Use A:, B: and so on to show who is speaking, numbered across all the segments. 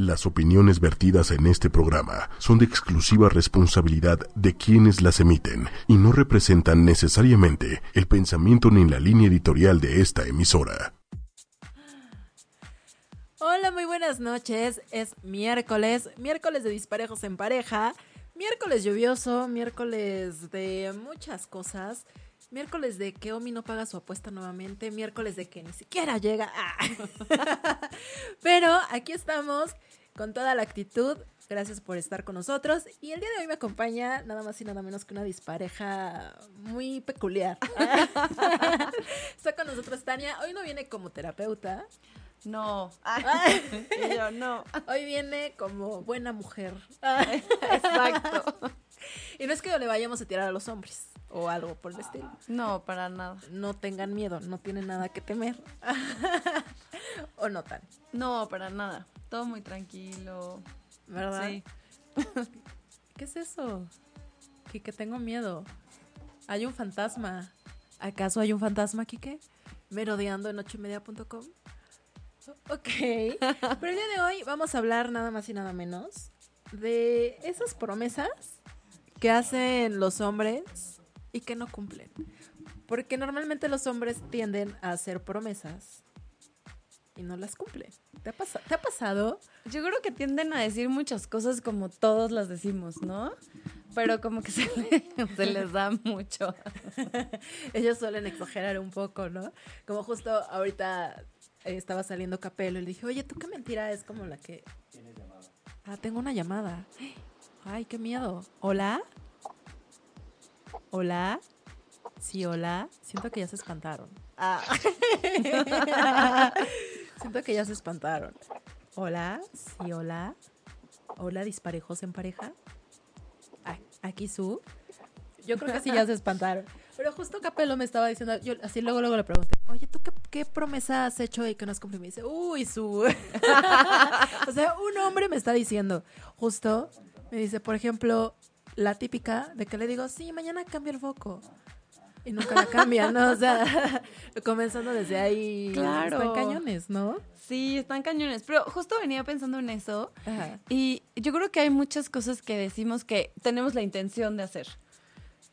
A: Las opiniones vertidas en este programa son de exclusiva responsabilidad de quienes las emiten y no representan necesariamente el pensamiento ni la línea editorial de esta emisora.
B: Hola, muy buenas noches. Es miércoles, miércoles de disparejos en pareja, miércoles lluvioso, miércoles de muchas cosas. Miércoles de que Omi no paga su apuesta nuevamente. Miércoles de que ni siquiera llega. Ah. Pero aquí estamos con toda la actitud. Gracias por estar con nosotros. Y el día de hoy me acompaña nada más y nada menos que una dispareja muy peculiar. Está con nosotros Tania. Hoy no viene como terapeuta.
C: No. yo no.
B: Hoy viene como buena mujer.
C: Exacto.
B: Y no es que le vayamos a tirar a los hombres o algo por el estilo.
C: No, para nada.
B: No tengan miedo, no tienen nada que temer. o no tan.
C: No, para nada. Todo muy tranquilo.
B: ¿Verdad?
C: Sí.
B: ¿Qué es eso? Que, que tengo miedo. Hay un fantasma. ¿Acaso hay un fantasma, Kike? Merodeando en ochoymedia.com. Ok. Pero el día de hoy vamos a hablar nada más y nada menos de esas promesas que hacen los hombres y que no cumplen. Porque normalmente los hombres tienden a hacer promesas y no las cumplen. ¿Te ha, ¿te ha pasado?
C: Yo creo que tienden a decir muchas cosas como todos las decimos, ¿no? Pero como que se, le- se les da mucho.
B: Ellos suelen exagerar un poco, ¿no? Como justo ahorita eh, estaba saliendo Capelo y le dije, oye, ¿tú qué mentira es como la que... Ah, tengo una llamada. Ay, qué miedo. ¿Hola? ¿Hola? Sí, hola. Siento que ya se espantaron. Ah. Siento que ya se espantaron. ¿Hola? Sí, hola. ¿Hola, disparejos en pareja? ¿Aquí su? Yo creo que sí ya se espantaron. Pero justo Capelo me estaba diciendo, así luego luego le pregunté, oye, ¿tú qué, qué promesa has hecho y que no has cumplido? Y me dice, uy, su. o sea, un hombre me está diciendo, justo, me dice, por ejemplo, la típica de que le digo, sí, mañana cambio el foco. Y nunca la cambia, ¿no? O sea, comenzando desde ahí.
C: Claro.
B: Están cañones, ¿no?
C: Sí, están cañones. Pero justo venía pensando en eso.
B: Ajá.
C: Y yo creo que hay muchas cosas que decimos que tenemos la intención de hacer.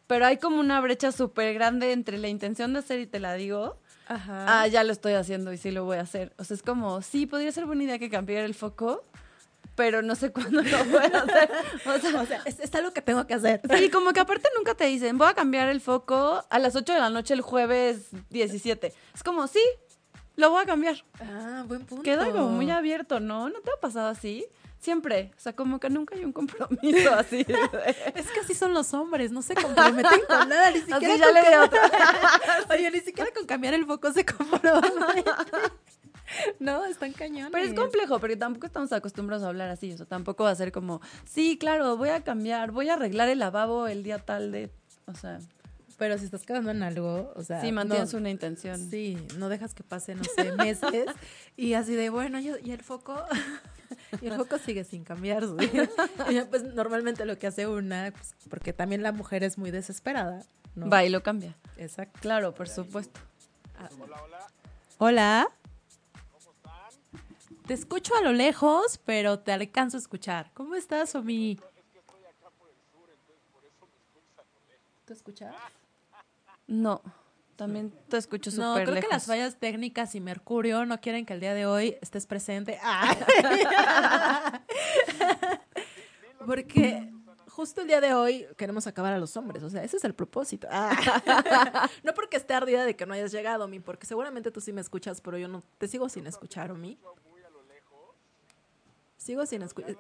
C: Pero hay como una brecha súper grande entre la intención de hacer y te la digo.
B: Ajá.
C: Ah, ya lo estoy haciendo y sí lo voy a hacer. O sea, es como, sí, podría ser buena idea que cambiara el foco, pero no sé cuándo lo voy a hacer. O sea,
B: o sea, es, es algo que tengo que hacer.
C: sí, como que aparte nunca te dicen, voy a cambiar el foco a las 8 de la noche el jueves 17. Es como, sí, lo voy a cambiar.
B: Ah, buen punto.
C: Queda como muy abierto, ¿no? ¿No te ha pasado así? Siempre. O sea, como que nunca hay un compromiso así.
B: Es que así son los hombres, no se comprometen con nada, ni siquiera
C: Así ya
B: con
C: le.
B: Oye, ni siquiera con cambiar el foco se comprometen. No, están cañones.
C: Pero es complejo, porque tampoco estamos acostumbrados a hablar así. O sea, tampoco va a ser como, sí, claro, voy a cambiar, voy a arreglar el lavabo el día tal de. O sea,
B: Pero si estás quedando en algo, o sea,
C: sí, mantienes
B: no,
C: una intención.
B: Sí, no dejas que pase, no sé, meses y así de, bueno, ¿y y el foco? Y el foco sigue sin cambiarse. Y pues normalmente lo que hace una, pues, porque también la mujer es muy desesperada, ¿no?
C: Va y lo cambia.
B: Exacto.
C: Claro, por supuesto.
B: Hola. Te escucho a lo lejos, pero te alcanzo a escuchar. ¿Cómo estás, Omi? ¿Tú escuchas?
C: No, también te escucho súper
B: No, creo
C: lejos.
B: que las fallas técnicas y Mercurio no quieren que el día de hoy estés presente. Ah. Porque justo el día de hoy queremos acabar a los hombres, o sea, ese es el propósito. Ah. No porque esté ardida de que no hayas llegado, Omi, porque seguramente tú sí me escuchas, pero yo no te sigo sin escuchar, Omi. Sigo sin escuchar.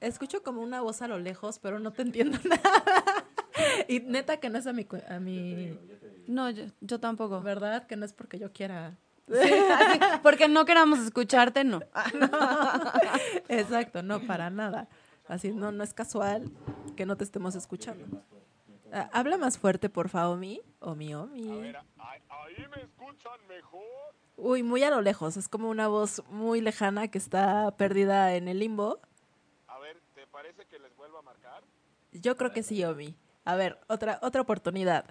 B: Escucho como una voz a lo lejos, pero no te entiendo nada. Y neta que no es a mi, a mi
C: No, yo, yo tampoco.
B: ¿verdad? Que no es porque yo quiera.
C: Así, porque no queramos escucharte, no.
B: Exacto, no, para nada. Así, no, no es casual que no te estemos escuchando. Ah, habla más fuerte, por favor, Omi. Omi, Omi.
D: Ahí, ahí me escuchan mejor.
B: Uy, muy a lo lejos. Es como una voz muy lejana que está perdida en el limbo.
D: A ver, ¿te parece que les vuelva a marcar?
B: Yo creo que sí, Omi. A ver, otra, otra oportunidad.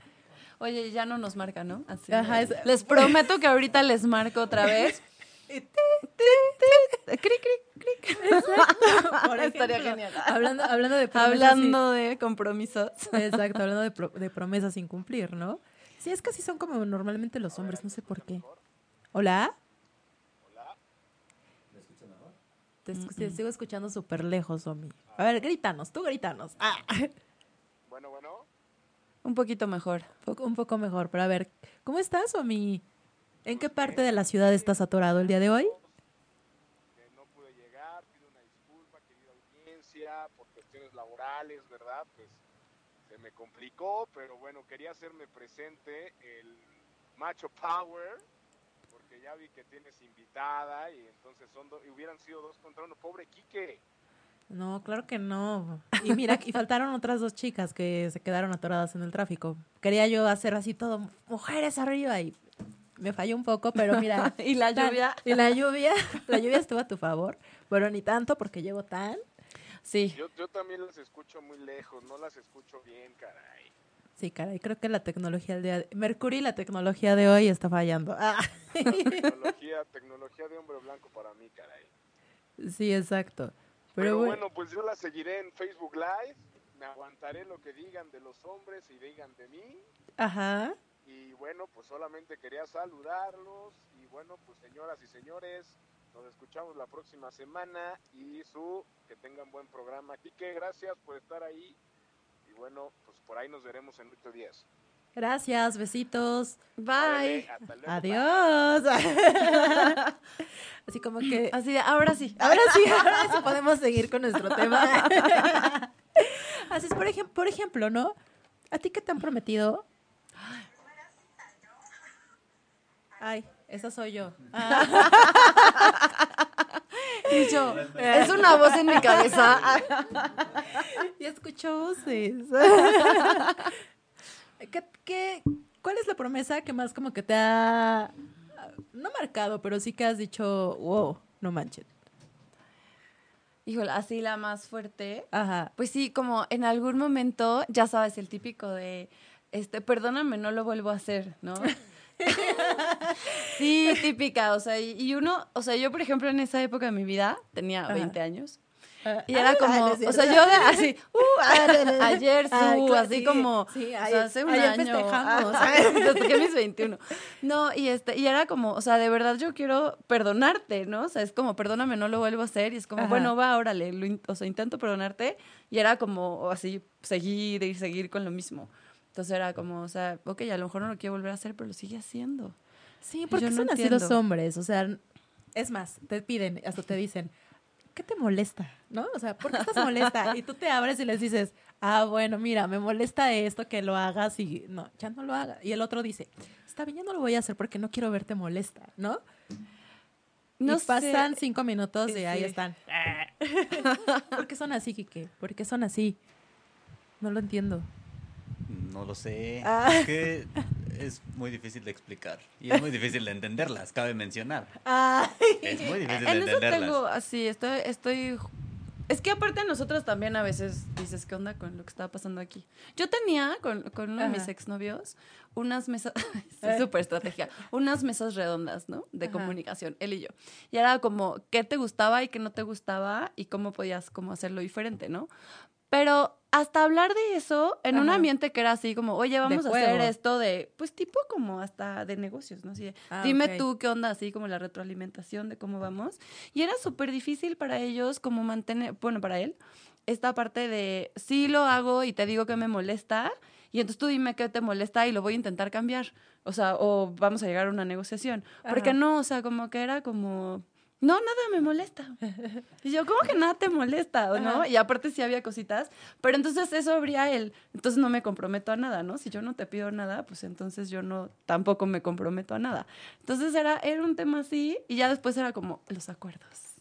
C: Oye, ya no nos marca, ¿no? Así.
B: Ajá, es-
C: Les prometo que ahorita les marco otra vez. Cric, cric, cric. estaría genial.
B: Hablando, hablando de promesas.
C: Hablando de compromisos.
B: exacto, hablando de, pro- de promesas sin cumplir, ¿no? Sí, es que así son como normalmente los hombres, no sé por qué. ¿Hola? Te, escu- te sigo escuchando súper lejos, Omi. A ver, grítanos, tú grítanos. Ah,
D: Bueno, bueno.
C: Un poquito mejor.
B: poco- un poco mejor, pero a ver, ¿cómo estás, Omi? ¿En qué parte de la ciudad estás atorado el día de hoy?
D: Que no pude llegar, pido una disculpa, querida audiencia, por cuestiones laborales, ¿verdad? Pues se me complicó, pero bueno, quería hacerme presente el Macho Power, porque ya vi que tienes invitada y entonces son do- y hubieran sido dos contra uno. Pobre Quique.
B: No, claro que no. Y mira, y faltaron otras dos chicas que se quedaron atoradas en el tráfico. Quería yo hacer así todo, mujeres arriba, y me falló un poco, pero mira.
C: Y la
B: tan-
C: lluvia.
B: Y la lluvia, la lluvia estuvo a tu favor. Pero ni tanto porque llego tan.
C: Sí.
D: Yo, yo también las escucho muy lejos, no las escucho bien, caray.
B: Sí, caray, creo que la tecnología del día de... Mercury, la tecnología de hoy está fallando. Ah.
D: Tecnología, tecnología de hombre blanco para mí, caray.
B: Sí, exacto. Pero,
D: Pero
B: bueno,
D: bueno, pues yo la seguiré en Facebook Live. Me aguantaré lo que digan de los hombres y digan de mí.
B: ajá.
D: Y bueno, pues solamente quería saludarlos. Y bueno, pues señoras y señores, nos escuchamos la próxima semana. Y su, que tengan buen programa. Quique, gracias por estar ahí. Y bueno, pues por ahí nos veremos en ocho días.
B: Gracias, besitos.
C: Bye.
D: Luego,
B: Adiós. Así como que...
C: Así de, ahora sí.
B: Ahora sí, ahora sí podemos seguir con nuestro tema. Así es, por, ejem- por ejemplo, ¿no? ¿A ti qué te han prometido? Ay, esa soy yo. Ah,
C: Y yo, es una voz en mi cabeza.
B: ya escucho voces. ¿Qué, qué, cuál es la promesa que más como que te ha, no marcado, pero sí que has dicho, wow, no manches?
C: Híjole, así la más fuerte.
B: Ajá.
C: Pues sí, como en algún momento, ya sabes, el típico de, este, perdóname, no lo vuelvo a hacer, ¿no? sí, típica, o sea, y, uno, o sea, yo, por ejemplo, en esa época de mi vida, tenía
B: Ajá.
C: 20 años,
B: Ah,
C: y era
B: ah,
C: como, o sea, yo así, uh, ayer su,
B: Ah,
C: así
B: sí,
C: como,
B: sí,
C: o sea,
B: ayer-
C: hace un
B: ayer
C: año.
B: festejamos.
C: ah, festejé mis 21. No, y este, y era como, o sea, de verdad yo quiero perdonarte, ¿no? O sea, es como, perdóname, no lo vuelvo a hacer, y es como,
B: Ajá.
C: bueno, va, órale, lo in- o sea, intento perdonarte, y era como así, seguir y seguir con lo mismo. Entonces era como, o sea, ok, a lo mejor no lo quiero volver a hacer, pero lo sigue haciendo.
B: Sí, porque
C: no
B: son así los
C: entiendo.
B: hombres, o sea, es más, te piden, hasta te dicen, ¿qué te molesta? ¿No? O sea, ¿por qué estás molesta? Y tú te abres y les dices, ah, bueno, mira, me molesta esto, que lo hagas y no, ya no lo haga. Y el otro dice, está bien, ya no lo voy a hacer porque no quiero verte molesta, ¿no?
C: No
B: y pasan
C: sé.
B: cinco minutos y
C: Sí,
B: ahí
C: sí.
B: están. ¿Por qué son así, Kike? ¿Por qué son así? No lo entiendo.
E: No lo sé.
B: Ah.
E: Es que es muy difícil de explicar. Y es muy difícil de entenderlas, cabe mencionar.
B: Ay.
E: Es muy difícil de
C: En eso
E: entenderlas.
C: tengo, así, estoy, estoy... Es que aparte nosotros también a veces dices, ¿qué onda con lo que estaba pasando aquí? Yo tenía con, con uno de mis
B: Ajá.
C: exnovios unas mesas, es súper estrategia, unas mesas redondas, ¿no? De
B: Ajá.
C: comunicación, él y yo. Y era como, ¿qué te gustaba y qué no te gustaba? Y cómo podías como hacerlo diferente, ¿no? Pero hasta hablar de eso en un ambiente que era así como, oye, vamos a hacer esto de, pues tipo como hasta de negocios, ¿no? Así de,
B: Ah,
C: dime tú qué onda, así como la retroalimentación de cómo vamos. Y era súper difícil para ellos como mantener, bueno, para él, esta parte de, sí lo hago y te digo que me molesta, y entonces tú dime qué te molesta y lo voy a intentar cambiar. O sea, o vamos a llegar a una negociación. Porque no, o sea, como que era como... No, nada me molesta. Y yo, ¿cómo que nada te molesta? ¿o ¿No?
B: Ajá.
C: Y aparte sí había cositas, pero entonces eso habría él. Entonces no me comprometo a nada, ¿no? Si yo no te pido nada, pues entonces yo no, tampoco me comprometo a nada. Entonces era, era un tema así y ya después era como los acuerdos.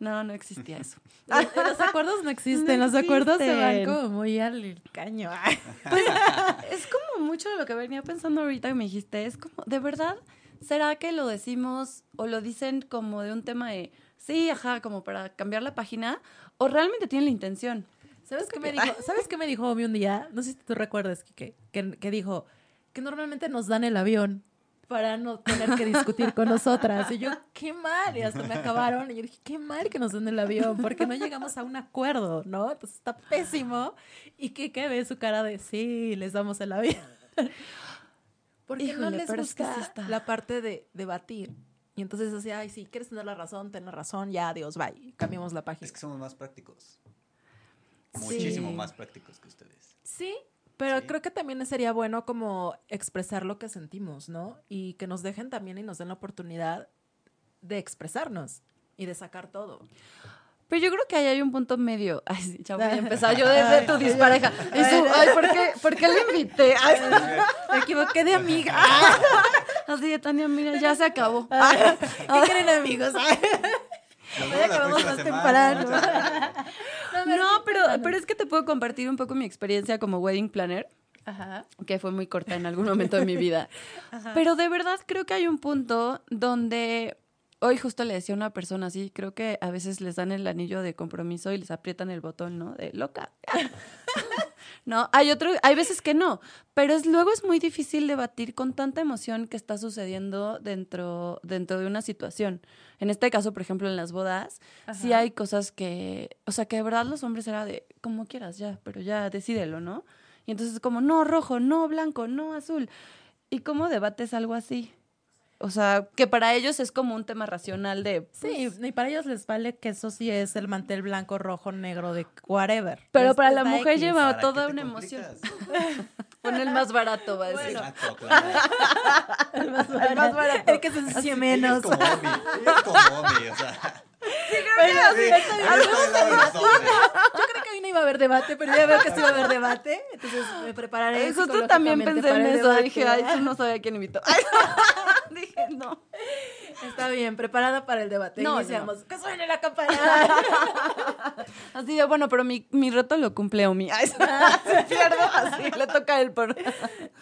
C: No, no existía eso.
B: Los, los acuerdos no existen,
C: No
B: los acuerdos se van como muy al caño.
C: Pues es como mucho de lo que venía pensando ahorita que me dijiste. Es como, ¿de verdad? ¿Será que lo decimos o lo dicen como de un tema de, sí, ajá, como para cambiar la página? ¿O realmente tienen la intención?
B: ¿Sabes qué me dijo? ¿Sabes qué me dijo Omi un día? No sé si tú recuerdas, Kike, que, que dijo que normalmente nos dan el avión para no tener que discutir con nosotras. Y yo, qué mal. Y hasta me acabaron. Y yo dije, qué mal que nos den el avión, porque no llegamos a un acuerdo, ¿no? Entonces está pésimo. Y que, que ve su cara de, sí, les damos el avión. Porque no
C: Híjole,
B: les
C: pero es que
B: gusta
C: sí está.
B: la parte de debatir. Y entonces así, ay, sí, quieres tener la razón, ten la razón, ya, adiós, bye. Cambiamos la página.
E: Es que somos más prácticos.
B: Sí.
E: Muchísimo más prácticos que ustedes.
B: Sí, pero
E: Sí.
B: creo que también sería bueno como expresar lo que sentimos, ¿no? Y que nos dejen también y nos den la oportunidad de expresarnos y de sacar todo.
C: Pero yo creo que ahí hay un punto medio. Ay, sí, ya voy a empezar yo desde tu dispareja. Y su, ay, ¿por qué, ¿por qué le invité? Ay,
B: Me equivoqué de amiga.
C: así de Tania, mira, ya se acabó.
B: ¿Qué creen, amigos? Ya acabamos más temprano.
C: No, pero, pero es que te puedo compartir un poco mi experiencia como wedding planner.
B: Ajá.
C: que fue muy corta en algún momento de mi vida. Pero de verdad creo que hay un punto donde hoy justo le decía a una persona así, creo que a veces les dan el anillo de compromiso y les aprietan el botón, ¿no? De loca. no, hay otro, hay veces que no, pero es, luego es muy difícil debatir con tanta emoción que está sucediendo dentro, dentro de una situación. En este caso, por ejemplo, en las bodas, sí
B: Ajá.
C: hay cosas que, o sea, que de verdad los hombres era de, como quieras, ya, pero ya decídelo, ¿no? Y entonces es como, no rojo, no blanco, no azul. ¿Y cómo debates algo así? O sea, que para ellos es como un tema racional de...
B: Sí, y para ellos les vale que eso sí es el mantel blanco, rojo, negro, de whatever.
C: Pero para la mujer
B: X.
C: lleva
E: ¿Para
C: toda una emoción. Pon el más barato, va a decir.
E: Exacto, claro.
B: El más
C: El más barato.
B: El que se ensucie menos.
E: es como Omi. Es como Omi, o sea. Sí.
B: Yo creo que hoy no iba a haber debate, pero ya veo que sí va a haber debate. Entonces me prepararé.
C: Eh, Justo también pensé en eso.
B: debate.
C: Dije, ay, tú no sabía quién invitó. Ay, dije, no.
B: Está bien, preparada para el debate.
C: No,
B: Iniciamos. ¡Que suene la campana!
C: Así de, bueno, pero mi, mi reto lo cumple Omi. Se pierdo así, le toca a él por...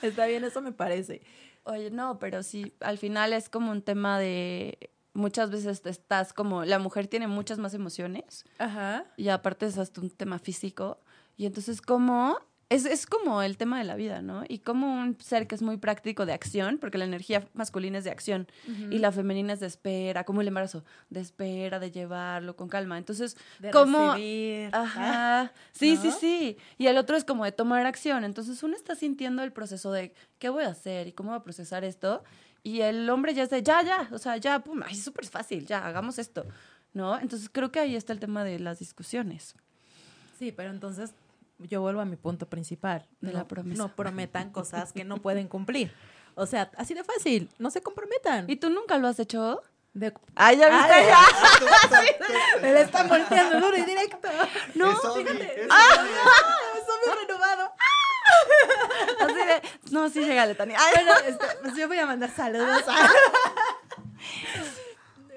B: Está bien, eso me parece.
C: Oye, no, pero sí, al final es como un tema de... Muchas veces estás como... La mujer tiene muchas más emociones
B: Ajá.
C: y aparte es hasta un tema físico. Y entonces, como... Es, es como el tema de la vida, ¿no? Y como un ser que es muy práctico de acción, porque la energía masculina es de acción y la femenina es de espera, como el embarazo, de espera, de llevarlo con calma. Entonces,
B: De
C: como...
B: recibir.
C: Ajá, sí,
B: ¿no?
C: sí, sí. Y el otro es como de tomar acción. Entonces uno está sintiendo el proceso de qué voy a hacer y cómo voy a procesar esto. Y el hombre ya es de ya, ya, o sea, ya, pum, ay, es súper fácil, ya, hagamos esto, ¿no? Entonces creo que ahí está el tema de las discusiones.
B: Sí, pero entonces yo vuelvo a mi punto principal.
C: De
B: no,
C: la promesa.
B: No prometan cosas que no pueden cumplir. O sea, así de fácil. No se comprometan.
C: ¿Y tú nunca lo has hecho?
B: De-
C: Ay, ya viste,
B: Ay,
C: ya.
B: Me la están volteando duro y directo.
C: No,
E: Es Omi,
B: fíjate.
E: es
B: Ah. Eso me renovado.
C: Así de, no, sí, llégale, Tania. Ay,
B: Bueno, este, pues yo voy a mandar saludos.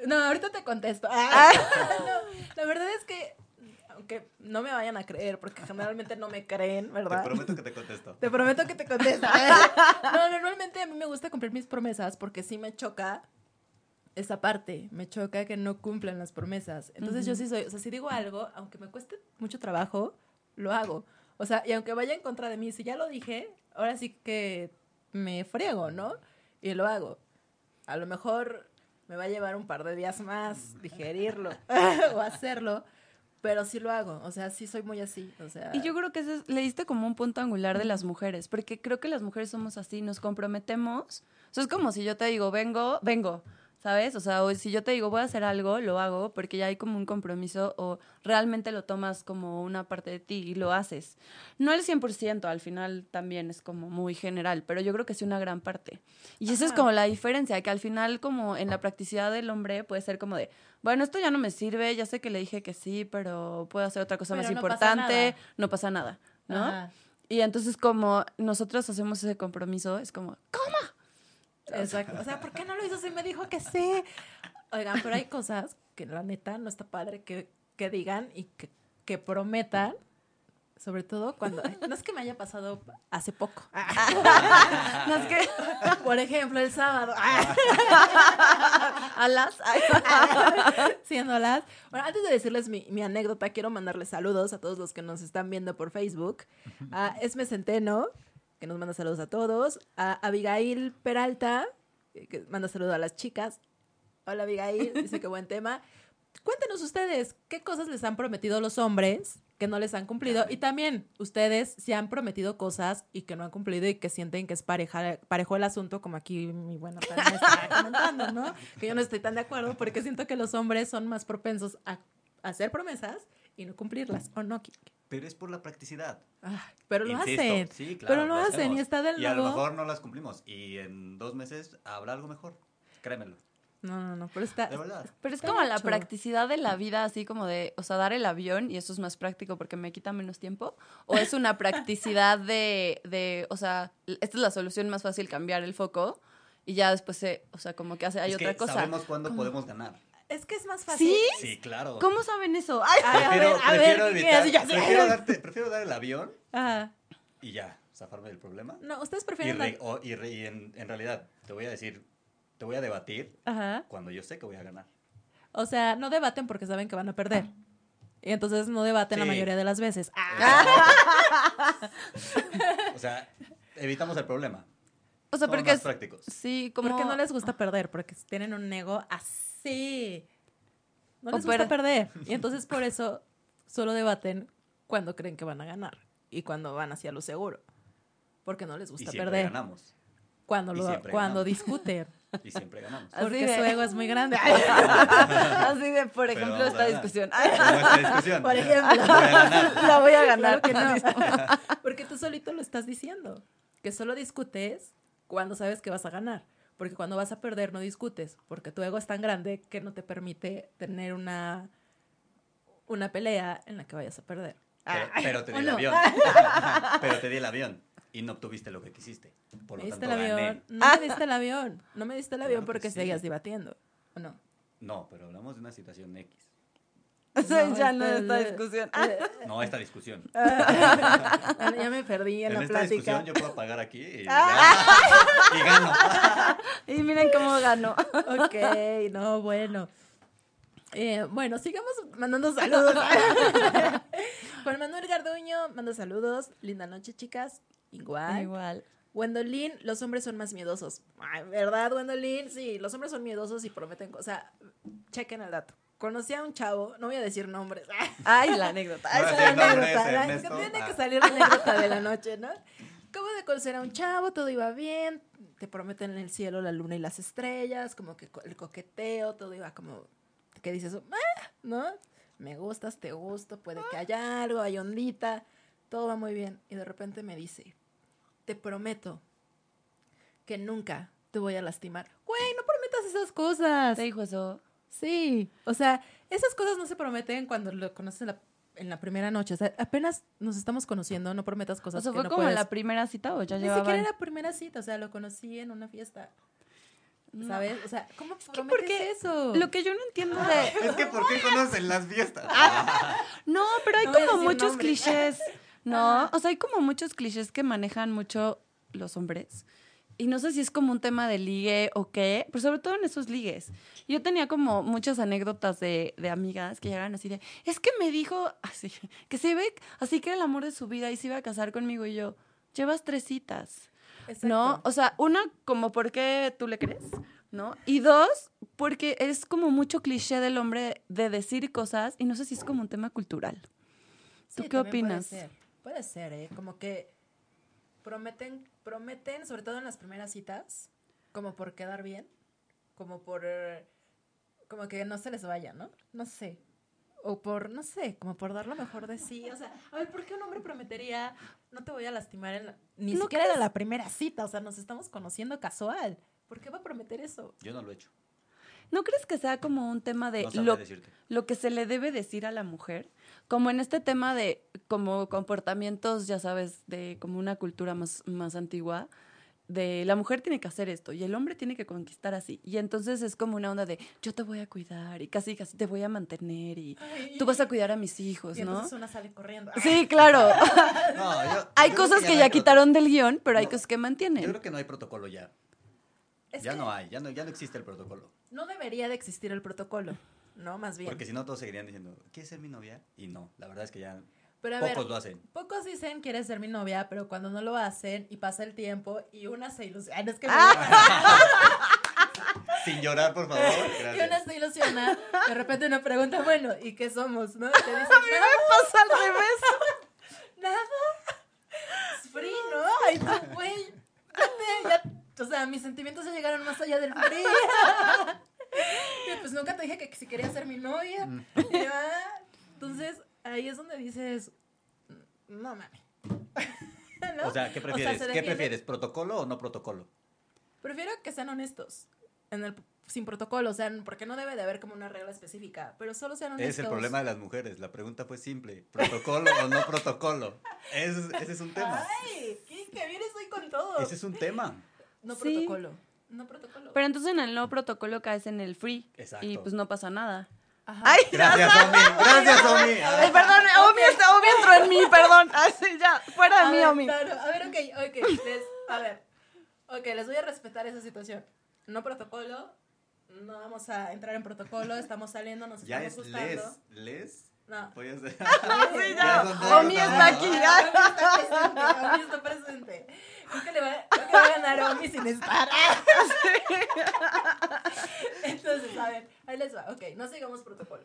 B: No, ahorita te contesto. Ah, no, la verdad es que, aunque no me vayan a creer, porque generalmente no me creen,
E: Te
B: ¿verdad?
E: prometo que te contesto.
B: Te prometo que te contesto. No, normalmente a mí me gusta cumplir mis promesas porque sí me choca esa parte. Me choca que no cumplan las promesas. Entonces yo sí soy, o sea, si digo algo, aunque me cueste mucho trabajo, lo hago. O sea, y aunque vaya en contra de mí, si ya lo dije, ahora sí que me friego, ¿no? Y lo hago. A lo mejor me va a llevar un par de días más digerirlo o hacerlo, pero sí lo hago. O sea, sí soy muy así. O sea,
C: Y yo creo que ese es- le diste como un punto angular de las mujeres, porque creo que las mujeres somos así, nos comprometemos. O sea, es como si yo te digo, vengo, vengo, ¿sabes? O sea, o si yo te digo, voy a hacer algo, lo hago, porque ya hay como un compromiso o realmente lo tomas como una parte de ti y lo haces. No el 100%, al final también es como muy general, pero yo creo que sí una gran parte. Y esa es
B: Ajá.
C: como la diferencia, que al final como en la practicidad del hombre puede ser como de, bueno, esto ya no me sirve, ya sé que le dije que sí, pero puedo hacer otra cosa
B: Pero
C: más
B: no
C: importante, no pasa nada, ¿no?
B: Ajá.
C: Y entonces como nosotros hacemos ese compromiso, es como,
B: Exacto. O sea, ¿por qué no lo hizo si me dijo que sí? Oigan, pero hay cosas que la neta no está padre que, que digan y que, que prometan. Sobre todo cuando... No es que me haya pasado hace poco.
C: no es que
B: Por ejemplo, el sábado.
C: a las... ay,
B: Siéndolas. Bueno, antes de decirles mi, mi anécdota, quiero mandarles saludos a todos los que nos están viendo por Facebook. A Esme Centeno, que nos manda saludos a todos. A Abigail Peralta, eh, que manda saludos a las chicas. Hola, Abigail, dice que buen tema. Cuéntenos ustedes, ¿qué cosas les han prometido los hombres que no les han cumplido? Y también, ustedes si han prometido cosas y que no han cumplido y que sienten que es pareja, parejo el asunto, como aquí mi buena me está comentando, ¿no? Que yo no estoy tan de acuerdo porque siento que los hombres son más propensos a hacer promesas y no cumplirlas, ¿o no?
E: Pero es por la practicidad.
B: Ay, pero lo
E: Insisto,
B: hacen.
E: Sí, claro,
B: pero lo, hacen
E: hacemos.
B: y está del
E: Y a lo
B: lado.
E: mejor no las cumplimos. Y en dos meses habrá algo mejor. Créemelo.
B: No, no, no, pero está.
E: De verdad.
C: Pero es
B: Está
C: como la
B: gacho.
C: practicidad de la vida, así como de, o sea, dar el avión y eso es más práctico porque me quita menos tiempo. O es una practicidad de, de, o sea, esta es la solución más fácil, cambiar el foco y ya después se, o sea, como que hace, hay
E: es
C: otra
E: que
C: cosa.
E: sabemos cuándo podemos ganar.
B: Es que es más fácil.
C: ¿Sí?
E: Sí, claro.
C: ¿Cómo saben eso? Ay,
B: Ay, a
E: Prefiero,
B: ver, a
E: prefiero
B: ver, ¿qué
E: evitar, prefiero, darte- prefiero dar el avión
B: Ajá.
E: y ya, zafarme del problema.
B: No, ustedes
E: Y,
B: prefieren.
E: re-
B: dar-
E: o- y re- y en, en realidad, te voy a decir, te voy a debatir
B: Ajá.
E: cuando yo sé que voy a ganar.
B: O sea, no debaten porque saben que van a perder. Y entonces no debaten la mayoría de las veces. Ah.
E: O sea, evitamos el problema.
C: o sea,
E: Somos
C: porque
E: más
C: es,
E: prácticos.
C: sí, como...
B: Porque no les gusta perder, porque tienen un ego así. No
C: O
B: les gusta
C: per-
B: perder. Y entonces por eso solo debaten cuando creen que van a ganar y cuando van hacia lo seguro. Porque no les
E: Y
B: gusta
E: siempre
B: perder.
E: ganamos.
B: Cuando,
E: Y
B: lo, cuando
E: ganamos.
B: discuten.
E: Y siempre ganamos.
B: Porque
C: de-
B: su ego es muy grande.
C: Así de, por ejemplo, esta discusión.
E: Como esta discusión.
B: Por ejemplo.
E: Voy a ganar.
C: La voy a ganar.
B: Claro que no. Porque tú solito lo estás diciendo. Que solo discutes cuando sabes que vas a ganar. Porque cuando vas a perder no discutes. Porque tu ego es tan grande que no te permite tener una, una pelea en la que vayas a perder.
E: Pero, pero te di
B: ¿o
E: el
B: no?
E: avión. pero te di el avión. Y no obtuviste lo que quisiste. Por
B: ¿Me
E: lo
B: diste
E: tanto,
B: el
E: gané.
B: avión? No me diste el avión. No me diste el avión
E: Claro
B: porque
E: sí.
B: seguías debatiendo. ¿O no?
E: No, pero hablamos de una situación X.
C: O sea,
B: No,
C: ya no esta discusión. Ah,
E: No, esta discusión.
B: Ya, ya me perdí en,
E: en
B: la
E: esta
B: plática.
E: discusión yo puedo pagar aquí y,
B: Ah.
E: ya- y gano.
C: y miren cómo ganó.
B: Ok, no, bueno. Eh, bueno, sigamos mandando saludos. Juan Manuel Garduño manda saludos. Linda noche, chicas. Igual.
C: Igual.
B: Gwendolyn, los hombres son más miedosos. Ay, ¿verdad, Gwendolyn? Sí, los hombres son miedosos y prometen cosas. O sea, chequen el dato. Conocí a un chavo, no voy a decir nombres.
C: Ay, la anécdota.
E: No,
B: Esa
E: sí,
B: es la anécdota, tiene que
E: Ah.
B: salir la anécdota de la noche, ¿no? Acabo de conocer a un chavo, todo iba bien, te prometen el cielo, la luna y las estrellas, como que el coqueteo, todo iba como que dices, "Ah", ¿no? Me gustas, te gusto, puede que haya algo, hay ondita, todo va muy bien. Y de repente me dice, te prometo que nunca te voy a lastimar. Güey, no prometas esas cosas.
C: Te dijo eso.
B: Sí, o sea, esas cosas no se prometen cuando lo conoces en la, en la primera noche. O sea, apenas nos estamos conociendo, no prometas cosas
C: O sea,
B: que
C: fue
B: no
C: como
B: puedes.
C: la primera cita o ya
B: Ni
C: llevaban.
B: siquiera era primera cita, o sea, lo conocí en una fiesta.
C: No.
B: ¿Sabes? O sea, ¿cómo
C: ¿Por
B: prometes
C: qué?
B: eso?
C: Lo que yo no entiendo de...
E: Es que ¿por qué conocen las fiestas?
C: No, pero hay
B: No
C: como muchos clichés, ¿no? O sea, hay como muchos clichés que manejan mucho los hombres. Y no sé si es como un tema de ligue o qué, pero sobre todo en esos ligues. Yo tenía como muchas anécdotas de, de amigas que llegaban así de, es que me dijo así, que se ve así que era el amor de su vida y se iba a casar conmigo y yo, llevas tres citas.
B: Exacto.
C: ¿No? O sea, una, como por qué tú le crees, ¿no? Y dos, porque es como mucho cliché del hombre de decir cosas y no sé si es como un tema cultural. ¿Tú
B: Sí,
C: qué
B: también
C: opinas?
B: Puede ser, puede ser, ¿eh? Como que prometen, prometen, sobre todo en las primeras citas, como por quedar bien, como por, como que no se les vaya, ¿no? No sé. O por, no sé, como por dar lo mejor de sí. O sea, a ver, ¿por qué un hombre prometería no te voy a lastimar en la- Ni
C: ¿No
B: siquiera era
C: crees?
B: la primera cita, o sea, nos estamos conociendo casual. ¿Por qué va a prometer eso?
E: Yo no lo he hecho.
C: ¿No crees que sea como un tema de
E: No
C: lo que se le debe decir a la mujer? Como en este tema de como comportamientos, ya sabes, de como una cultura más, más antigua, de la mujer tiene que hacer esto y el hombre tiene que conquistar así. Y entonces es como una onda de yo te voy a cuidar y casi casi te voy a mantener y tú vas a cuidar a mis hijos,
B: Y
C: ¿no?
B: entonces una sale corriendo.
C: Sí, claro.
E: No, yo-
C: hay
E: yo
C: cosas que
E: no
C: ya quitaron del guion, pero hay cosas que
E: proto- Yo
C: mantienen.
E: creo que no hay protocolo ya.
B: Es
E: ya
B: que
E: no hay, ya no, ya no existe el protocolo.
B: no debería de existir el protocolo, ¿no? Más bien.
E: Porque si no todos seguirían diciendo, ¿quieres ser mi novia? Y no, la verdad es que ya
B: Pero a
E: pocos
B: ver,
E: lo hacen.
B: Pocos dicen quieres ser mi novia, pero cuando no lo hacen y pasa el tiempo y una se ilusiona. Ay, no es que me-
E: Sin llorar, por favor.
B: Y una se ilusiona, de repente una pregunta, bueno, ¿y qué somos? ¿No? Y te dicen, nada,
C: Pasa al revés.
B: nada. Es free, ¿no? Ay, tú, güey. ya- O sea, mis sentimientos ya llegaron más allá del free. Pues nunca te dije que si quería ser mi novia.
E: Mm.
B: Ah, Entonces, ahí es donde dices, no mames. ¿No?
E: O sea, ¿qué
B: se
E: prefieres? ¿Qué prefieres? ¿Protocolo o no protocolo?
B: Prefiero que sean honestos. En el, sin protocolo, o sea, porque no debe de haber como una regla específica, pero solo sean honestos.
E: Es el problema de las mujeres. La pregunta fue simple. ¿Protocolo o no protocolo? Ese, es- ese es un tema.
B: Ay, qué, qué bien estoy con todo.
E: Ese es un tema.
B: No
C: Sí.
B: protocolo. No protocolo.
C: Pero entonces en el no protocolo caes en el free.
E: Exacto.
C: Y pues no pasa nada.
B: Ajá.
C: Ay,
E: Gracias, Omi. Gracias, Omi.
C: Ay, perdón, Omi, está- Omi entró en mí, perdón. Así ya, fuera
B: A
C: de mí,
B: ver,
C: Omi.
B: no, a ver, ok, ok. Les, a ver. Ok, les voy a respetar esa situación. No protocolo. No vamos a entrar en protocolo. Estamos saliendo, nos
E: Ya
B: estamos
E: es
B: gustando.
E: les. ¿Les?
B: No.
E: Voy a hacer-
B: Sí,
E: ya
C: Omi está aquí.
B: Omi está presente. Creo que le va, creo que va a ganar Omi sin estar. Entonces, a ver, ahí les va. Ok, no sigamos protocolo.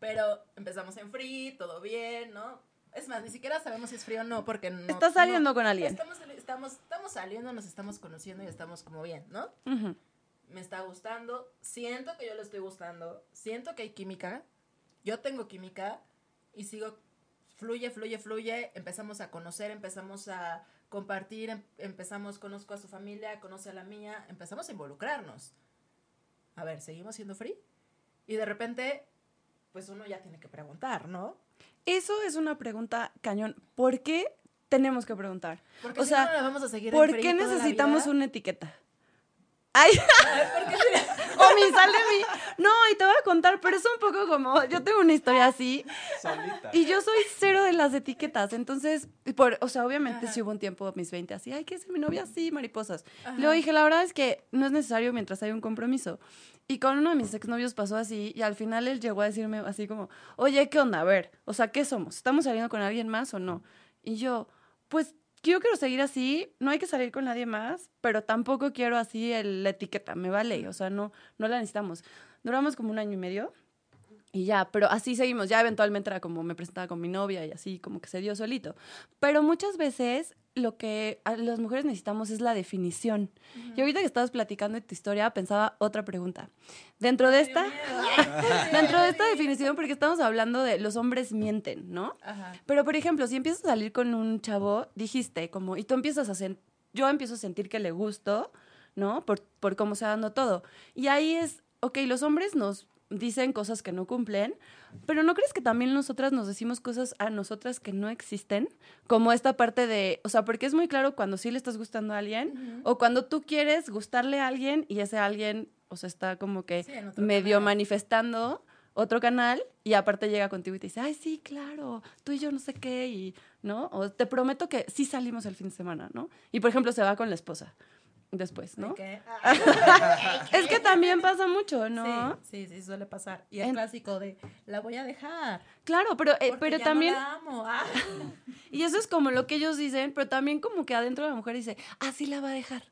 B: Pero empezamos en free, todo bien, ¿no? Es más, ni siquiera sabemos si es frío o no, porque no.
C: Estás saliendo
B: no-
C: con alguien.
B: Estamos, estamos, estamos saliendo, nos estamos conociendo y estamos como bien, ¿no? Me está gustando, siento que yo le estoy gustando, siento que hay química, yo tengo química y sigo, fluye, fluye, fluye, empezamos a conocer, empezamos a compartir, em- empezamos, conozco a su familia, conoce a la mía, empezamos a involucrarnos. A ver, ¿seguimos siendo free? Y de repente, pues uno ya tiene que preguntar, ¿no?
C: Eso es una pregunta cañón. ¿Por qué tenemos que preguntar?
B: Porque
C: O
B: si
C: sea,
B: no, la vamos a seguir
C: ¿Por qué necesitamos una etiqueta? Ay,
B: ¿Por qué
C: Omi, sal de mí. No, y te voy a contar, pero es un poco como, yo tengo una historia así,
E: Solita.
C: y yo soy cero de las etiquetas, entonces, y por, o sea, obviamente
B: Ajá.
C: sí hubo un tiempo, mis 20, así, ay, ¿qué es mi novia? Sí, mariposas.
B: Ajá.
C: Luego dije, la verdad es que no es necesario mientras hay un compromiso. Y con uno de mis exnovios pasó así, y al final él llegó a decirme así como, oye, ¿qué onda? A ver, o sea, ¿qué somos? ¿Estamos saliendo con alguien más o no? Y yo, pues yo quiero seguir así, no hay que salir con nadie más, pero tampoco quiero así el- la etiqueta, me vale, o sea, no, no la necesitamos. Duramos como un año y medio y ya, pero así seguimos, ya eventualmente era como me presentaba con mi novia y así como que se dio solito. Pero muchas veces lo que las mujeres necesitamos es la definición. Y ahorita que estabas platicando de tu historia, pensaba otra pregunta. Dentro de esta, dentro de esta definición, porque estamos hablando de los hombres mienten, ¿no?
B: Ajá.
C: Pero, por ejemplo, si empiezas a salir con un chavo, dijiste, como, y tú empiezas a sentir, yo empiezo a sentir que le gusto, ¿no? Por, por cómo se va dando todo. Y ahí es, ok, los hombres nos dicen cosas que no cumplen, pero ¿no crees que también nosotras nos decimos cosas a nosotras que no existen? Como esta parte de, o sea, porque es muy claro cuando sí le estás gustando a alguien o cuando tú quieres gustarle a alguien y ese alguien, o sea, está como que
B: Sí,
C: medio
B: canal.
C: manifestando otro canal y aparte llega contigo y te dice, ay, sí, claro, tú y yo no sé qué, y, ¿no? O te prometo que sí salimos el fin de semana, ¿no? Y por ejemplo se va con la esposa después, ¿no?
B: ¿De qué?
C: Es que también pasa mucho, ¿no?
B: Sí, sí, sí, suele pasar. Y el
C: En-
B: clásico de, la voy a dejar.
C: Claro, pero, eh, pero
B: ya
C: también,
B: No la amo. Ah.
C: y eso es como lo que ellos dicen, pero también como que adentro de la mujer dice, ah, sí la va a dejar,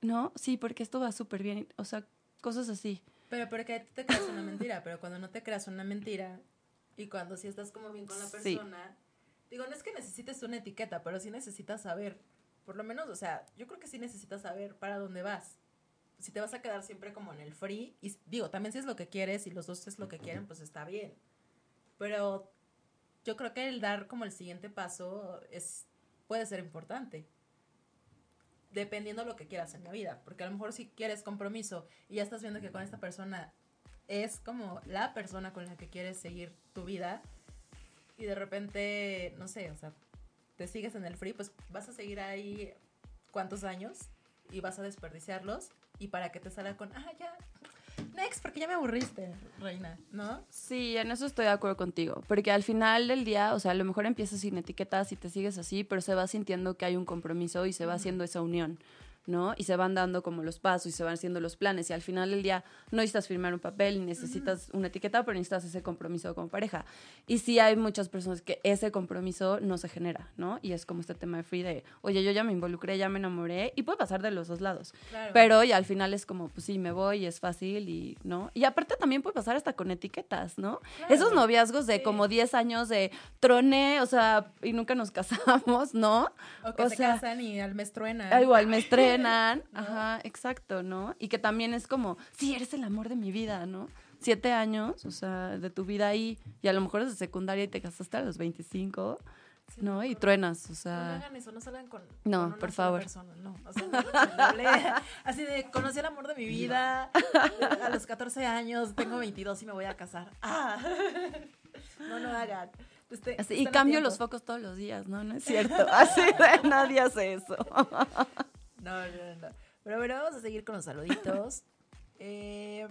C: ¿no? Sí, porque esto va súper bien, o sea, cosas así.
B: Pero porque te creas una mentira, pero cuando no te creas una mentira y cuando sí estás como bien con la
C: Sí.
B: persona, digo, no es que necesites una etiqueta, pero sí necesitas saber, por lo menos, o sea, yo creo que sí necesitas saber para dónde vas. Si te vas a quedar siempre como en el free, y digo, también si es lo que quieres y los dos es lo que quieren, pues está bien. Pero yo creo que el dar como el siguiente paso es puede ser importante. Dependiendo de lo que quieras en la vida. Porque a lo mejor si quieres compromiso y ya estás viendo que con esta persona es como la persona con la que quieres seguir tu vida y de repente, no sé, o sea, te sigues en el free, pues vas a seguir ahí cuántos años y vas a desperdiciarlos y para que te salga con, ah, ya, next, porque ya me aburriste, reina, ¿no?
C: Sí, en eso estoy de acuerdo contigo, porque al final del día, o sea, a lo mejor empiezas sin etiquetas y te sigues así, pero se va sintiendo que hay un compromiso y se va haciendo esa unión, ¿no? Y se van dando como los pasos y se van haciendo los planes y al final del día no necesitas firmar un papel ni necesitas una etiqueta, pero necesitas ese compromiso como pareja. Y sí hay muchas personas que ese compromiso no se genera, ¿no? Y es como este tema de free de, oye, yo ya me involucré, ya me enamoré y puede pasar de los dos lados.
B: Claro.
C: Pero y al final es como, pues sí, me voy y es fácil y, ¿no? Y aparte también puede pasar hasta con etiquetas, ¿no?
B: Claro.
C: Esos noviazgos de
B: Sí.
C: como 10 años de troné, o sea, y nunca nos casamos, ¿no?
B: O que
C: o
B: se
C: sea,
B: casan y al mes truenan.
C: Ah, Igual me estrenan,
B: ¿No?
C: ajá, exacto, ¿no? Y que también es como, sí, eres el amor de mi vida, ¿no? Siete años, o sea, de tu vida ahí, y a lo mejor desde secundaria y te casaste a los 25,
B: Sí,
C: ¿no? Y
B: no.
C: truenas, o
B: No
C: sea,
B: hagan eso, no salgan con,
C: No,
B: con una
C: por favor.
B: persona, no. O sea, no es así de, conocí el amor de mi vida a los 14 años, tengo 22 y me voy a casar. Ah. No lo hagan. Este,
C: así, y cambio
B: tiempo.
C: los focos todos los días, ¿no? No es cierto, así de nadie hace eso.
B: No, no, no. Pero bueno, vamos a seguir con los saluditos. Eh,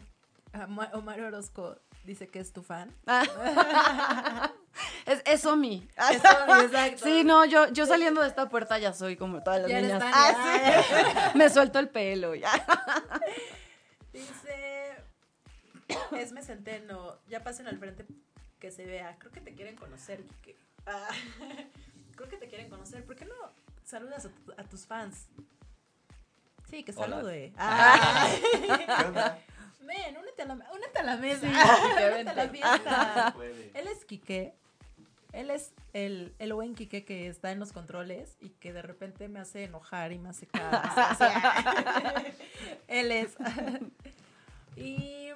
B: Omar Orozco dice que es tu fan.
C: Es, es Omi.
B: Eso, exacto.
C: Sí, no, yo, yo saliendo de esta puerta ya soy como todas las
B: Ya
C: niñas. Ah, sí. Me suelto el pelo, ya.
B: Dice Esme Centeno, ya pasen al frente que se vea. Creo que te quieren conocer, Kike. Ah, creo que te quieren conocer. ¿Por qué no saludas a, tu- a tus fans? Sí, que salude. Ah. Ven, únete a la, únete a la mesa.
C: Sí,
B: únete a la fiesta. Él es Quique. Él es el, el buen Quique que está en los controles y que de repente me hace enojar y me hace caras. Él es. y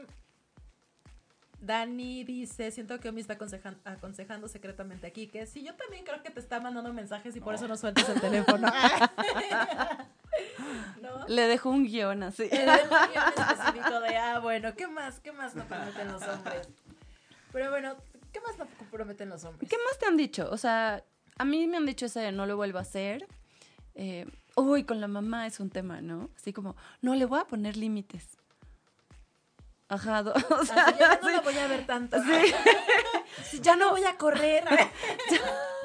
B: Dani dice, siento que Omi está aconsejan- aconsejando secretamente a Quique. Sí, yo también creo que te está mandando mensajes y por eso no sueltas el teléfono. ¿No?
C: Le dejo un guion así.
B: Le doy un guion específico de, ah, bueno, ¿qué más? ¿Qué más no prometen los hombres? Pero bueno, ¿qué más no prometen los hombres?
C: ¿Qué más te han dicho? O sea, a mí me han dicho ese de no lo vuelvo a hacer. Eh, uy, con la mamá es un tema, ¿no? Así como, no, le voy a poner límites. Ajá, o sea,
B: Así, ya no
C: sí,
B: la voy a ver tanto.
C: sí. Sí, ya no
B: voy a correr. ya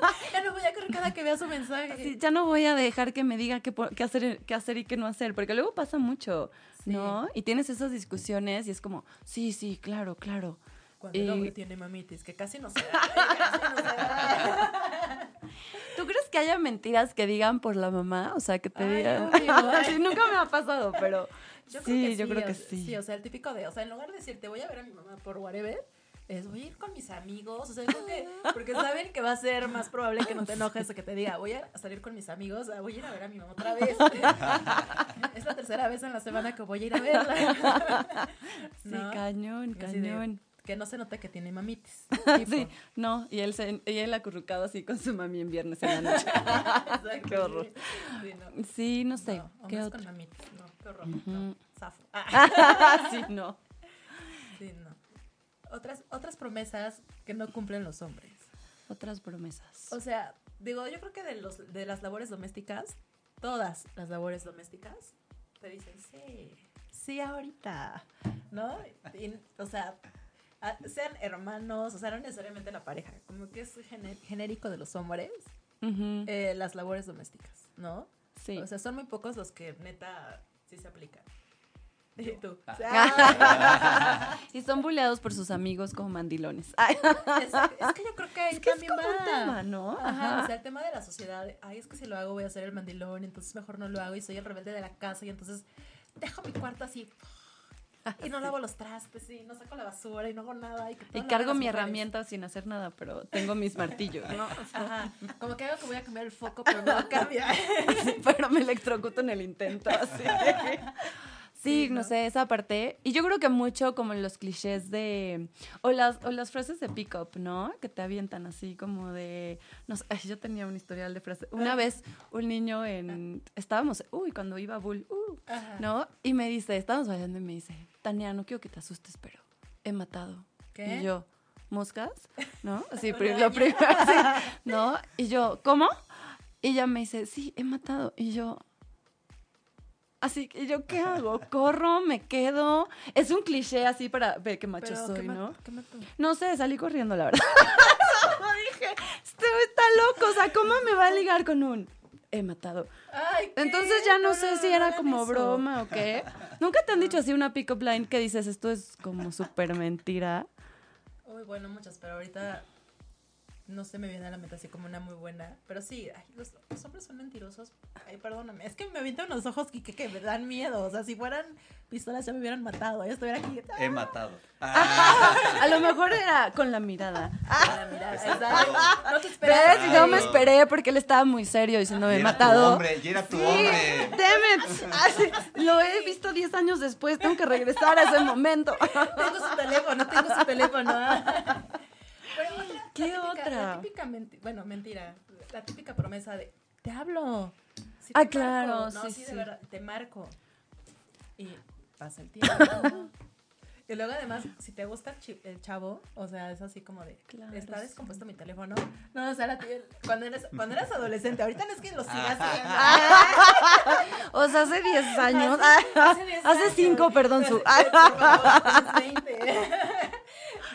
B: no voy a correr cada que vea su mensaje.
C: Sí, ya no voy a dejar que me diga qué, qué hacer, qué hacer y qué no hacer, porque luego pasa mucho,
B: Sí.
C: ¿no? Y tienes esas discusiones y es como, sí, sí, claro, claro.
B: Cuando el
C: Y-
B: hombre tiene mamitis, que casi no se da. ¿eh?
C: ¿Tú crees que haya mentiras que digan por la mamá? O sea, que te
B: Ay,
C: digan... sí, nunca me ha pasado, pero
B: Yo
C: sí,
B: creo que
C: yo
B: sí,
C: creo que sí.
B: Sí, o sea, el típico de, o sea, en lugar de decirte voy a ver a mi mamá por whatever, es voy a ir con mis amigos, o sea, creo que, porque saben que va a ser más probable que no te enojes o que te diga, voy a salir con mis amigos, ah, voy a ir a ver a mi mamá otra vez. es la tercera vez en la semana que voy a ir a verla.
C: Sí,
B: ¿No?
C: cañón,
B: de,
C: cañón.
B: que no se note que tiene mamitis.
C: Sí, no, y él, se, y él acurrucado así con su mami en viernes en la noche. Qué horror.
B: Sí, no.
C: Sí, no sé,
B: No,
C: ¿qué otro?
B: con mamitis, no, qué horror. No, zafo. Ah.
C: sí, no.
B: Otras, otras promesas que no cumplen los hombres.
C: Otras promesas.
B: O sea, digo, yo creo que de, los, de las labores domésticas, todas las labores domésticas, te dicen, sí, sí, ahorita, ¿no? Y, o sea, sean hermanos, o sea, no necesariamente la pareja, como que es genérico de los hombres, eh, las labores domésticas, ¿no?
C: sí.
B: O sea, son muy pocos los que neta sí se aplican. Y tú.
E: Ah.
C: Y son buleados por sus amigos como mandilones. Ay,
B: es, es que yo creo que ahí
C: es que es
B: también
C: como un
B: va.
C: tema, ¿no?
B: Ajá,
C: Ajá.
B: o sea, el tema de la sociedad, ay, es que si lo hago voy a ser el mandilón, entonces mejor no lo hago y soy el rebelde de la casa y entonces dejo mi cuarto así y no lavo los trastes y no saco la basura y no hago nada. Y,
C: cargo mi herramienta sin hacer nada, pero tengo mis martillos, ¿no? O sea,
B: Ajá, como que hago que voy a cambiar el foco, pero no lo cambia.
C: pero me electrocuto en el intento, así. Sí, no sé, esa parte. Y yo creo que mucho como los clichés de... O las, o las frases de pick-up, ¿no? Que te avientan así como de... No sé, ay, yo tenía un historial de frases. Una vez un niño en... Estábamos... Uy, cuando iba a Bull, uh. ¿no? Y me dice, estábamos bailando y me dice, Tania, no quiero que te asustes, pero he matado.
B: ¿Qué?
C: Y yo, ¿moscas? ¿No? Así, lo primero, así, ¿no? Y yo, ¿cómo? Y ella me dice, sí, he matado. Y yo, así, y yo, ¿qué hago? ¿Corro? ¿Me quedo? Es un cliché así para ver qué macho
B: Pero,
C: soy,
B: ¿qué
C: ¿no?
B: qué?
C: No sé, salí corriendo, la verdad. dije, este está loco, o sea, ¿cómo me va a ligar con un he matado.
B: Ay.
C: Entonces ya no, sé si era como
B: eso.
C: broma o qué. ¿Nunca te han dicho así una pick-up line que dices esto es como súper mentira?
B: Uy, bueno, muchas, pero ahorita no se me viene a la mente así como una muy buena. Pero sí, ay, los, los hombres son mentirosos. Ay, perdóname. Es que me avientan unos ojos que, que, que me dan miedo. O sea, si fueran pistolas ya me hubieran matado. Ya estuviera aquí.
E: He matado.
C: A lo mejor era con la mirada.
B: Ah, mira, exacto. No te.
C: Y no me esperé porque él estaba muy serio diciendo me
E: Y
C: he matado.
E: Tu hombre, y era tu hombre.
C: Damn it. Así, Lo he visto 10 años después, tengo que regresar a ese momento.
B: Tengo su teléfono, tengo su teléfono.
C: ¿Qué
B: la típica,
C: otra?
B: La típica menti- bueno, mentira. La típica promesa de te hablo. Sí
C: Ah,
B: te
C: claro,
B: marco. No,
C: sí,
B: sí,
C: sí.
B: de verdad, te marco. Y pasa el tiempo. y luego además, si te gusta el, chavo, o sea, es así como de,
C: Claro,
B: está
C: sí.
B: descompuesto mi teléfono. No, o sea, ti- cuando eres, cuando eras adolescente, ahorita no es que lo sigas haciendo.
C: O sea, hace 10 años.
B: Hace 10
C: Hace
B: años.
C: 5, perdón, su.
B: Por favor, tienes 20.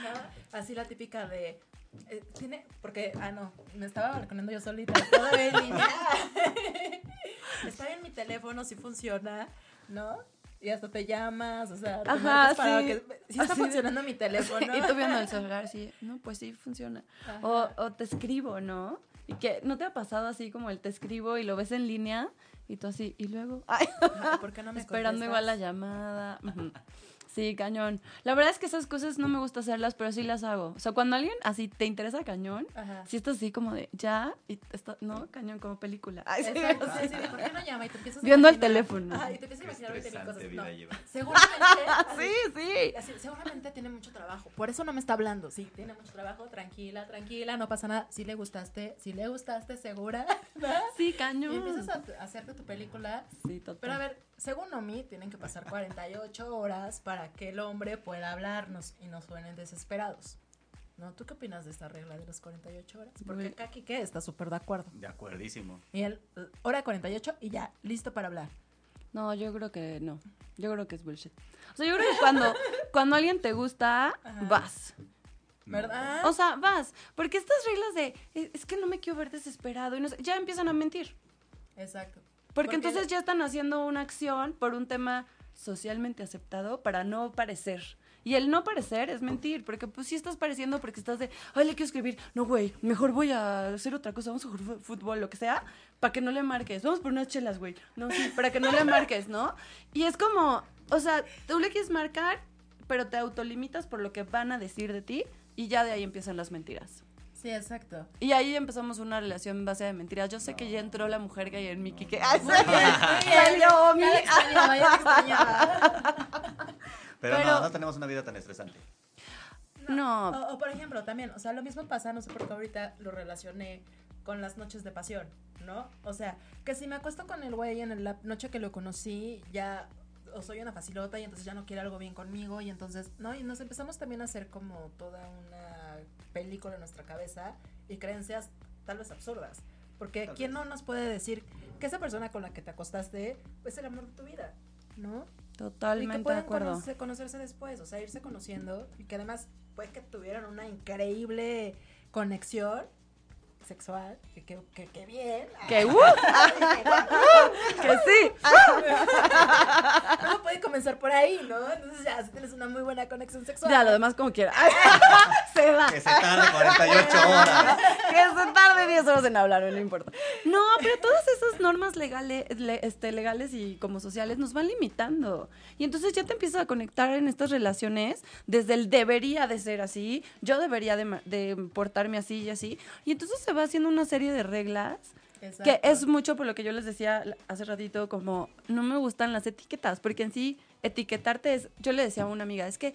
B: ¿No? Así la típica de. Eh, tiene. Porque. Ah, no. Me estaba balconeando yo solita. Todavía línea. Está bien mi teléfono, sí funciona, ¿no? Y hasta te llamas, o sea, te
C: Ajá,
B: para
C: sí.
B: que. Sí está
C: Así de-
B: funcionando mi teléfono.
C: Y tú viendo el celular, sí, no, pues sí, funciona. O, o te escribo, ¿no? Y que no te ha pasado así como el te escribo y lo ves en línea y tú así, y luego, ay,
B: ¿Por qué no me
C: esperando igual la
B: contestas?
C: llamada. Sí, cañón. La verdad es que esas cosas no me gusta hacerlas, pero sí las hago. O sea, cuando alguien así te interesa cañón,
B: Ajá.
C: si estás así como de ya, y está, no, cañón, como película. Ay, sí,
B: Exacto, sí, sí, ¿por qué no llama? Y te empiezas a
C: Viendo el
B: imaginar-
C: teléfono.
B: Ajá, y te empiezas a imaginar 20 mil
E: estresante
B: cosas.
E: vida
B: No,
E: lleva.
B: seguramente. así-
C: Sí, sí.
B: Así, seguramente tiene mucho trabajo. Por eso no me está hablando. Sí, tiene mucho trabajo. Tranquila, tranquila, no pasa nada. Si le gustaste, si le gustaste, segura. ¿no?
C: Sí,
B: Y
C: cañón.
B: empiezas a, a hacerte tu película.
C: Sí, total.
B: Pero a ver, según Omi, tienen que pasar 48 horas para que el hombre pueda hablarnos y no suenen desesperados. ¿No? ¿Tú qué opinas de esta regla de las 48 horas? Porque acá Kike está súper de acuerdo.
E: De acuerdísimo.
B: Y él, eh, hora 48 y ya, listo para hablar.
C: No, yo creo que no. Yo creo que es bullshit. O sea, yo creo que cuando, cuando alguien te gusta,
B: Ajá.
C: vas.
B: ¿Verdad?
C: O sea, vas. Porque estas reglas de "Es- es que no me quiero ver desesperado y no sé, ya empiezan a mentir.
B: Exacto.
C: Porque,
B: Porque
C: entonces ya están haciendo una acción por un tema socialmente aceptado para no parecer. Y el no parecer es mentir, porque pues sí estás pareciendo porque estás de, ay, le quiero escribir, no, güey, mejor voy a hacer otra cosa, vamos a jugar fútbol, lo que sea, para que no le marques, vamos por unas chelas, güey, no, sí, para que no le marques, ¿no? Y es como, o sea, tú le quieres marcar, pero te autolimitas por lo que van a decir de ti, y ya de ahí empiezan las mentiras.
B: Sí, exacto.
C: Y ahí empezamos una relación en base de mentiras. Yo sé que ya entró la mujer gay en Miki, que... ¡Ay. Salió mi-.
E: Pero,
C: Pero-
E: no, no tenemos una vida tan estresante.
C: No,
B: O, o, por ejemplo, también, o sea, lo mismo pasa, no sé por qué ahorita lo relacioné con las noches de pasión, ¿no? O sea, que si me acuesto con el güey en la noche que lo conocí, ya o soy una facilota y entonces ya no quiere algo bien conmigo y entonces, ¿no? Y nos empezamos también a hacer como toda una película en nuestra cabeza y creencias tal vez absurdas. Porque
E: Tal
B: ¿quién
E: vez.
B: no nos puede decir que esa persona con la que te acostaste es el amor de tu vida, ¿no? y que
C: totalmente de
B: pueden
C: acuerdo.
B: conoce- conocerse después, o sea, irse conociendo y que además puede que tuvieran una increíble conexión sexual, que, que, que, que bien.
C: Que, uh, que sí.
B: Todo puede comenzar por ahí, ¿no? Entonces ya, si tienes una muy buena conexión sexual.
C: Ya, lo demás como quiera. Se va.
E: Que se tarde 48 horas.
C: Que se tarde 10 horas en hablar, no importa. No, pero todas esas normas legales, le- este, legales y como sociales nos van limitando. Y entonces ya te empiezas a conectar en estas relaciones desde el debería de ser así, yo debería de, de portarme así y así. Y entonces se va haciendo una serie de reglas
B: Exacto.
C: que es mucho por lo que yo les decía hace ratito, como no me gustan las etiquetas, porque en sí etiquetarte es, yo le decía a una amiga, es que,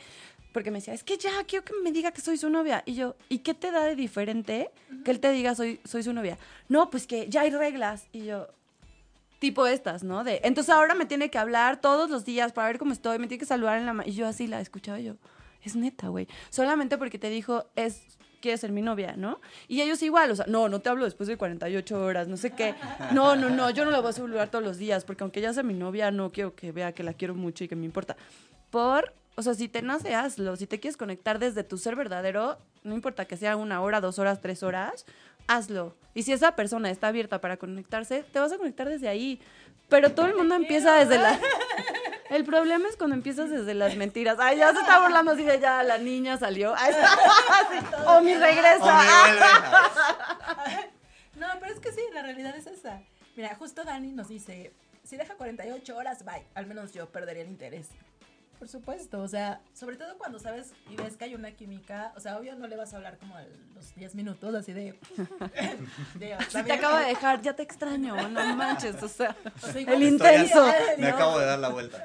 C: porque me decía, es que ya quiero que me diga que soy su novia. Y yo, ¿y qué te da de diferente que él te diga soy, soy su novia? No, pues que ya hay reglas. Y yo, tipo estas, ¿no? De, entonces ahora me tiene que hablar todos los días para ver cómo estoy, me tiene que saludar en la. Y yo así la escuchaba yo, es neta, güey. Solamente porque te dijo, es, quieres ser mi novia, ¿no? Y ellos igual, o sea, no, no te hablo después de 48 horas, no sé qué. No, no, no, yo no la voy a saludar todos los días, porque aunque ella sea mi novia, no quiero que vea que la quiero mucho y que me importa. Por, o sea, si te nace, hazlo. Si te quieres conectar desde tu ser verdadero, no importa que sea una hora, dos horas, tres horas, hazlo. Y si esa persona está abierta para conectarse, te vas a conectar desde ahí. Pero todo el mundo empieza desde la... El problema es cuando empiezas desde las mentiras. Ay, ya se está burlando así de ya, la niña salió. Ay, así, o mi regresa.
B: No, pero es que sí, la realidad es esa. Mira, justo Dani nos dice, si deja 48 horas, bye. Al menos yo perdería el interés. Por supuesto, o sea, sobre todo cuando sabes y ves que hay una química, o sea, obvio no le vas a hablar como a los 10 minutos, así de... de
C: Si te acabo de dejar, ya te extraño, no manches, o sea,
B: O sea, igual
C: el intenso.
E: Me acabo de dar la vuelta.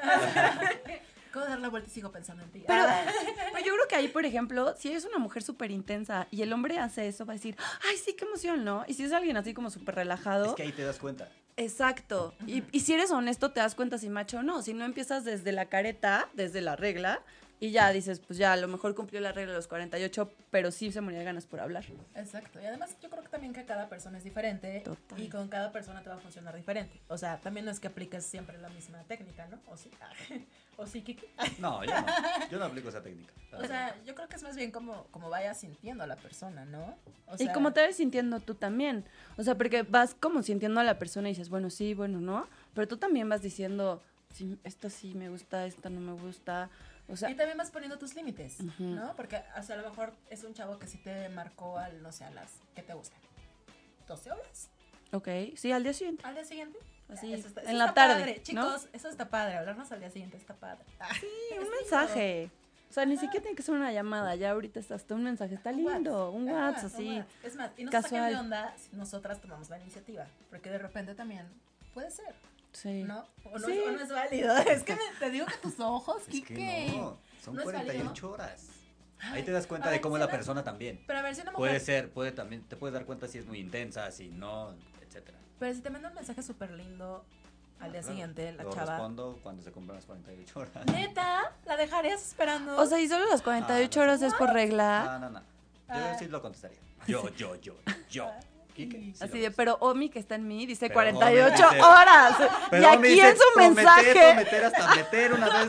B: Acabo de dar la vuelta y sigo pensando en ti.
C: Pero,
B: Ah.
C: pero yo creo que ahí, por ejemplo, si eres una mujer súper intensa y el hombre hace eso, va a decir, ay, sí, qué emoción, ¿no? Y si es alguien así como súper relajado,
E: Es que ahí te das cuenta.
C: exacto. Y, y si eres honesto, te das cuenta si macho o no. Si no empiezas desde la careta, desde la regla, y ya dices, pues ya, a lo mejor cumplió la regla de los 48, pero sí se moría de ganas por hablar.
B: Exacto. Y además yo creo que también que cada persona es diferente
C: Total.
B: y con cada persona te va a funcionar diferente. O sea, también no es que apliques siempre la misma técnica, ¿no? O sí. O sí, Kiki.
E: No, yo no. Yo no aplico esa técnica.
B: O sea, yo creo que es más bien como, como vayas sintiendo a la persona, ¿no? O
C: y como te vas sintiendo tú también. O sea, porque vas como sintiendo a la persona y dices, bueno, sí, bueno, no. Pero tú también vas diciendo, sí, esto sí me gusta, esto no me gusta. O sea,
B: Y también vas poniendo tus límites. ¿no? Porque, o sea, a lo mejor es un chavo que sí te marcó al, no sé, a las, ¿qué te gusta? ¿12 horas?
C: ok, sí, al día siguiente.
B: ¿Al día siguiente?
C: Así,
B: Eso está-
C: en la
B: está
C: tarde,
B: padre.
C: ¿no?
B: Chicos, eso está padre. Hablarnos al día siguiente está padre.
C: Sí,
B: Es
C: un mensaje. O sea, ni siquiera tiene que ser una llamada, ya ahorita está hasta un mensaje, está lindo, un WhatsApp,
B: un
C: así.
B: Es más, y no
C: casual.
B: de onda si nosotras tomamos la iniciativa. Porque de repente también puede ser,
C: Sí.
B: ¿no? O no,
C: Sí.
B: o no es válido. Es que me- te digo que tus ojos,
E: Es
B: Kike.
E: que no. Son
B: ¿No es
E: 48 horas. Ahí te das cuenta de cómo
B: si
E: es la persona también.
B: Pero a ver, si una mujer.
E: Puede ser, puede también, te puedes dar cuenta si es muy intensa, si no, etcétera.
B: Pero si te manda un mensaje súper lindo al día
E: Claro,
B: siguiente, la
E: lo
B: chava.
E: respondo cuando se cumplan las 48 horas.
B: Neta, la dejarías esperando.
C: O sea, y solo las 48
E: Ah, no
C: horas es por regla.
E: No, no, no. Yo
B: Ah.
E: sí lo contestaría. Yo, yo, yo, yo. Sí
C: Así de, pero Omi que está en mí dice
E: Pero
C: 48
E: Omi
C: horas.
E: Pero
C: y aquí
E: dice
C: en su
E: prometer,
C: mensaje.
E: Prometer hasta meter una vez.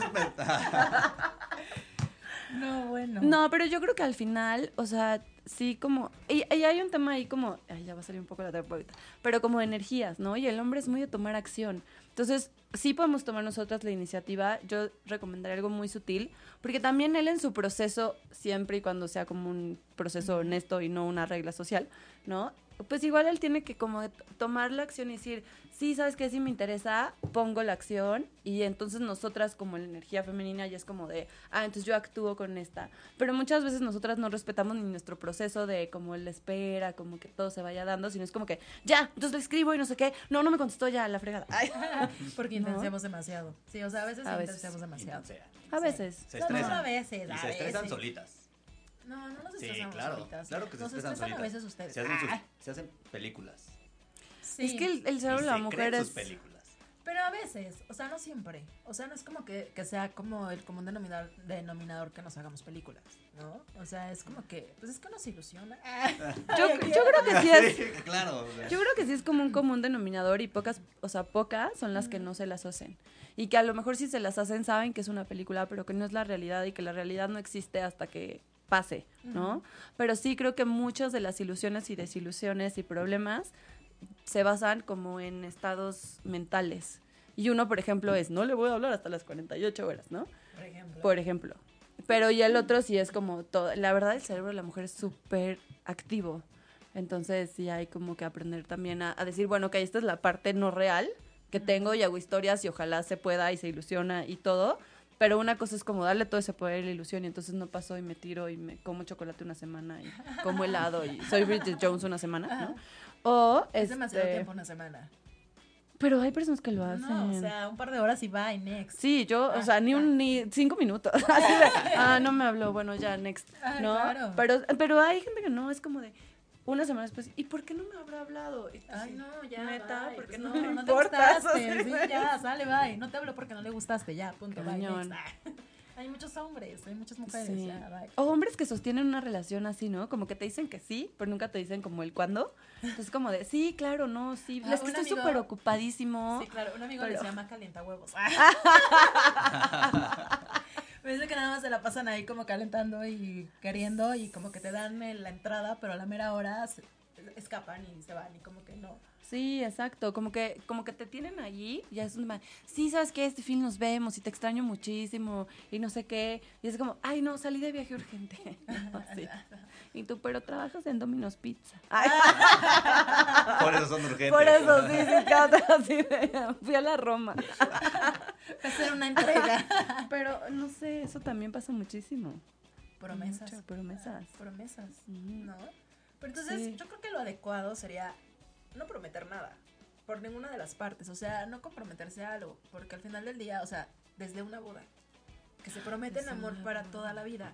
B: No, bueno.
C: No, pero yo creo que al final, o sea, sí como... Y, y hay un tema ahí como... Ay, ya va a salir un poco la terapeuta. Pero como de energías, ¿no? Y el hombre es muy de tomar acción. Entonces, sí podemos tomar nosotras la iniciativa. Yo recomendaría algo muy sutil. Porque también él en su proceso, siempre y cuando sea como un proceso honesto y no una regla social, ¿no? Pues igual él tiene que como tomar la acción y decir, sí, ¿sabes qué? Si me interesa, pongo la acción y entonces nosotras como la energía femenina ya es como de, ah, entonces yo actúo con esta. Pero muchas veces nosotras no respetamos ni nuestro proceso de como él espera, como que todo se vaya dando, sino es como que, ya, entonces le escribo y no sé qué, no, no me contestó ya, la fregada. Ay.
B: Porque
C: ¿No?
B: intensiamos demasiado. Sí, o sea, a veces
C: A veces.
B: intensiamos demasiado.
E: Intensean.
C: A veces.
E: Se
B: No, no,
E: estresan.
B: a veces,
E: Y
B: a
E: se estresan
B: veces.
E: solitas.
B: No, no nos
E: Sí,
B: estresamos
E: claro.
B: solitas.
E: Claro que se
B: nos
E: estresan solitas.
B: a veces ustedes.
E: Se hacen, sus-
B: Ah,
E: se hacen películas.
B: sí.
C: Es que el, el cerebro de la
E: se
C: mujer
E: creen
C: es...
E: sus películas.
B: Pero a veces, o sea, no siempre. O sea, no es como que, que sea como el común denominador, denominador que nos hagamos películas, ¿no? O sea, es como que, pues es que nos ilusiona.
C: Yo, yo creo que sí es...
E: Sí, claro. o sea,
C: Yo creo que sí es como un común denominador y pocas, o sea, pocas son las que no se las hacen. Y que a lo mejor si se las hacen saben que es una película, pero que no es la realidad y que la realidad no existe hasta que pase, ¿no? Pero sí creo que muchas de las ilusiones y desilusiones y problemas se basan como en estados mentales. Y uno, por ejemplo, es, no le voy a hablar hasta las 48 horas, ¿no?
B: Por ejemplo.
C: Por ejemplo. Pero y el otro sí es como todo. La verdad, el cerebro de la mujer es súper activo. Entonces sí hay como que aprender también a, a decir, bueno, ok, esta es la parte no real que tengo y hago historias y ojalá se pueda y se ilusiona y todo. Pero una cosa es como darle todo ese poder y la ilusión y entonces no pasó y me tiro y me como chocolate una semana y como helado y soy Bridget Jones una semana, ¿no? O
B: es demasiado
C: este,
B: tiempo una semana.
C: Pero hay personas que lo hacen.
B: No, o sea, un par de horas y bye, next.
C: Sí, yo, o sea, ni un ni cinco minutos. Así de, ah, no me habló, bueno, ya, next.
B: Ah,
C: ¿No?
B: claro.
C: Pero, pero hay gente que no, es como de una semana después, ¿y por qué no me habrá hablado? Y tú
B: Ay, no, ya.
C: Neta,
B: bye,
C: porque
B: pues
C: no,
B: no,
C: me
B: no te gustaste. Sí, ya, sale, bye. No te hablo porque no le gustaste, ya, punto, bye. Hay muchos hombres, hay muchas mujeres,
C: Sí.
B: ya, bye.
C: O hombres que sostienen una relación así, ¿no? Como que te dicen que sí, pero nunca te dicen como el cuándo. Entonces, como de, sí, claro, no, sí.
B: Ah,
C: es que estoy súper ocupadísimo.
B: Sí, claro, un amigo le
C: Pero-
B: se llama calienta huevos. Dice que nada más se la pasan ahí como calentando y queriendo y como que te dan eh, la entrada, pero a la mera hora escapan y se van y como que no.
C: Sí, exacto. Como que, como que te tienen allí, ya es un sí, sabes que este fin nos vemos y te extraño muchísimo y no sé qué. Y es como, ay no, salí de viaje urgente. Así. Y tú, pero trabajas en Domino's Pizza.
E: Por eso son urgentes.
C: Por eso, sí, sí, así de, fui a la Roma.
B: Hacer una entrega.
C: Pero no sé, eso también pasa muchísimo.
B: Promesas.
C: Mucho, promesas.
B: Promesas. ¿no? Pero entonces
C: Sí.
B: yo creo que lo adecuado sería no prometer nada por ninguna de las partes, o sea, no comprometerse a algo, porque al final del día, o sea, desde una boda, que se prometen amor para toda la vida.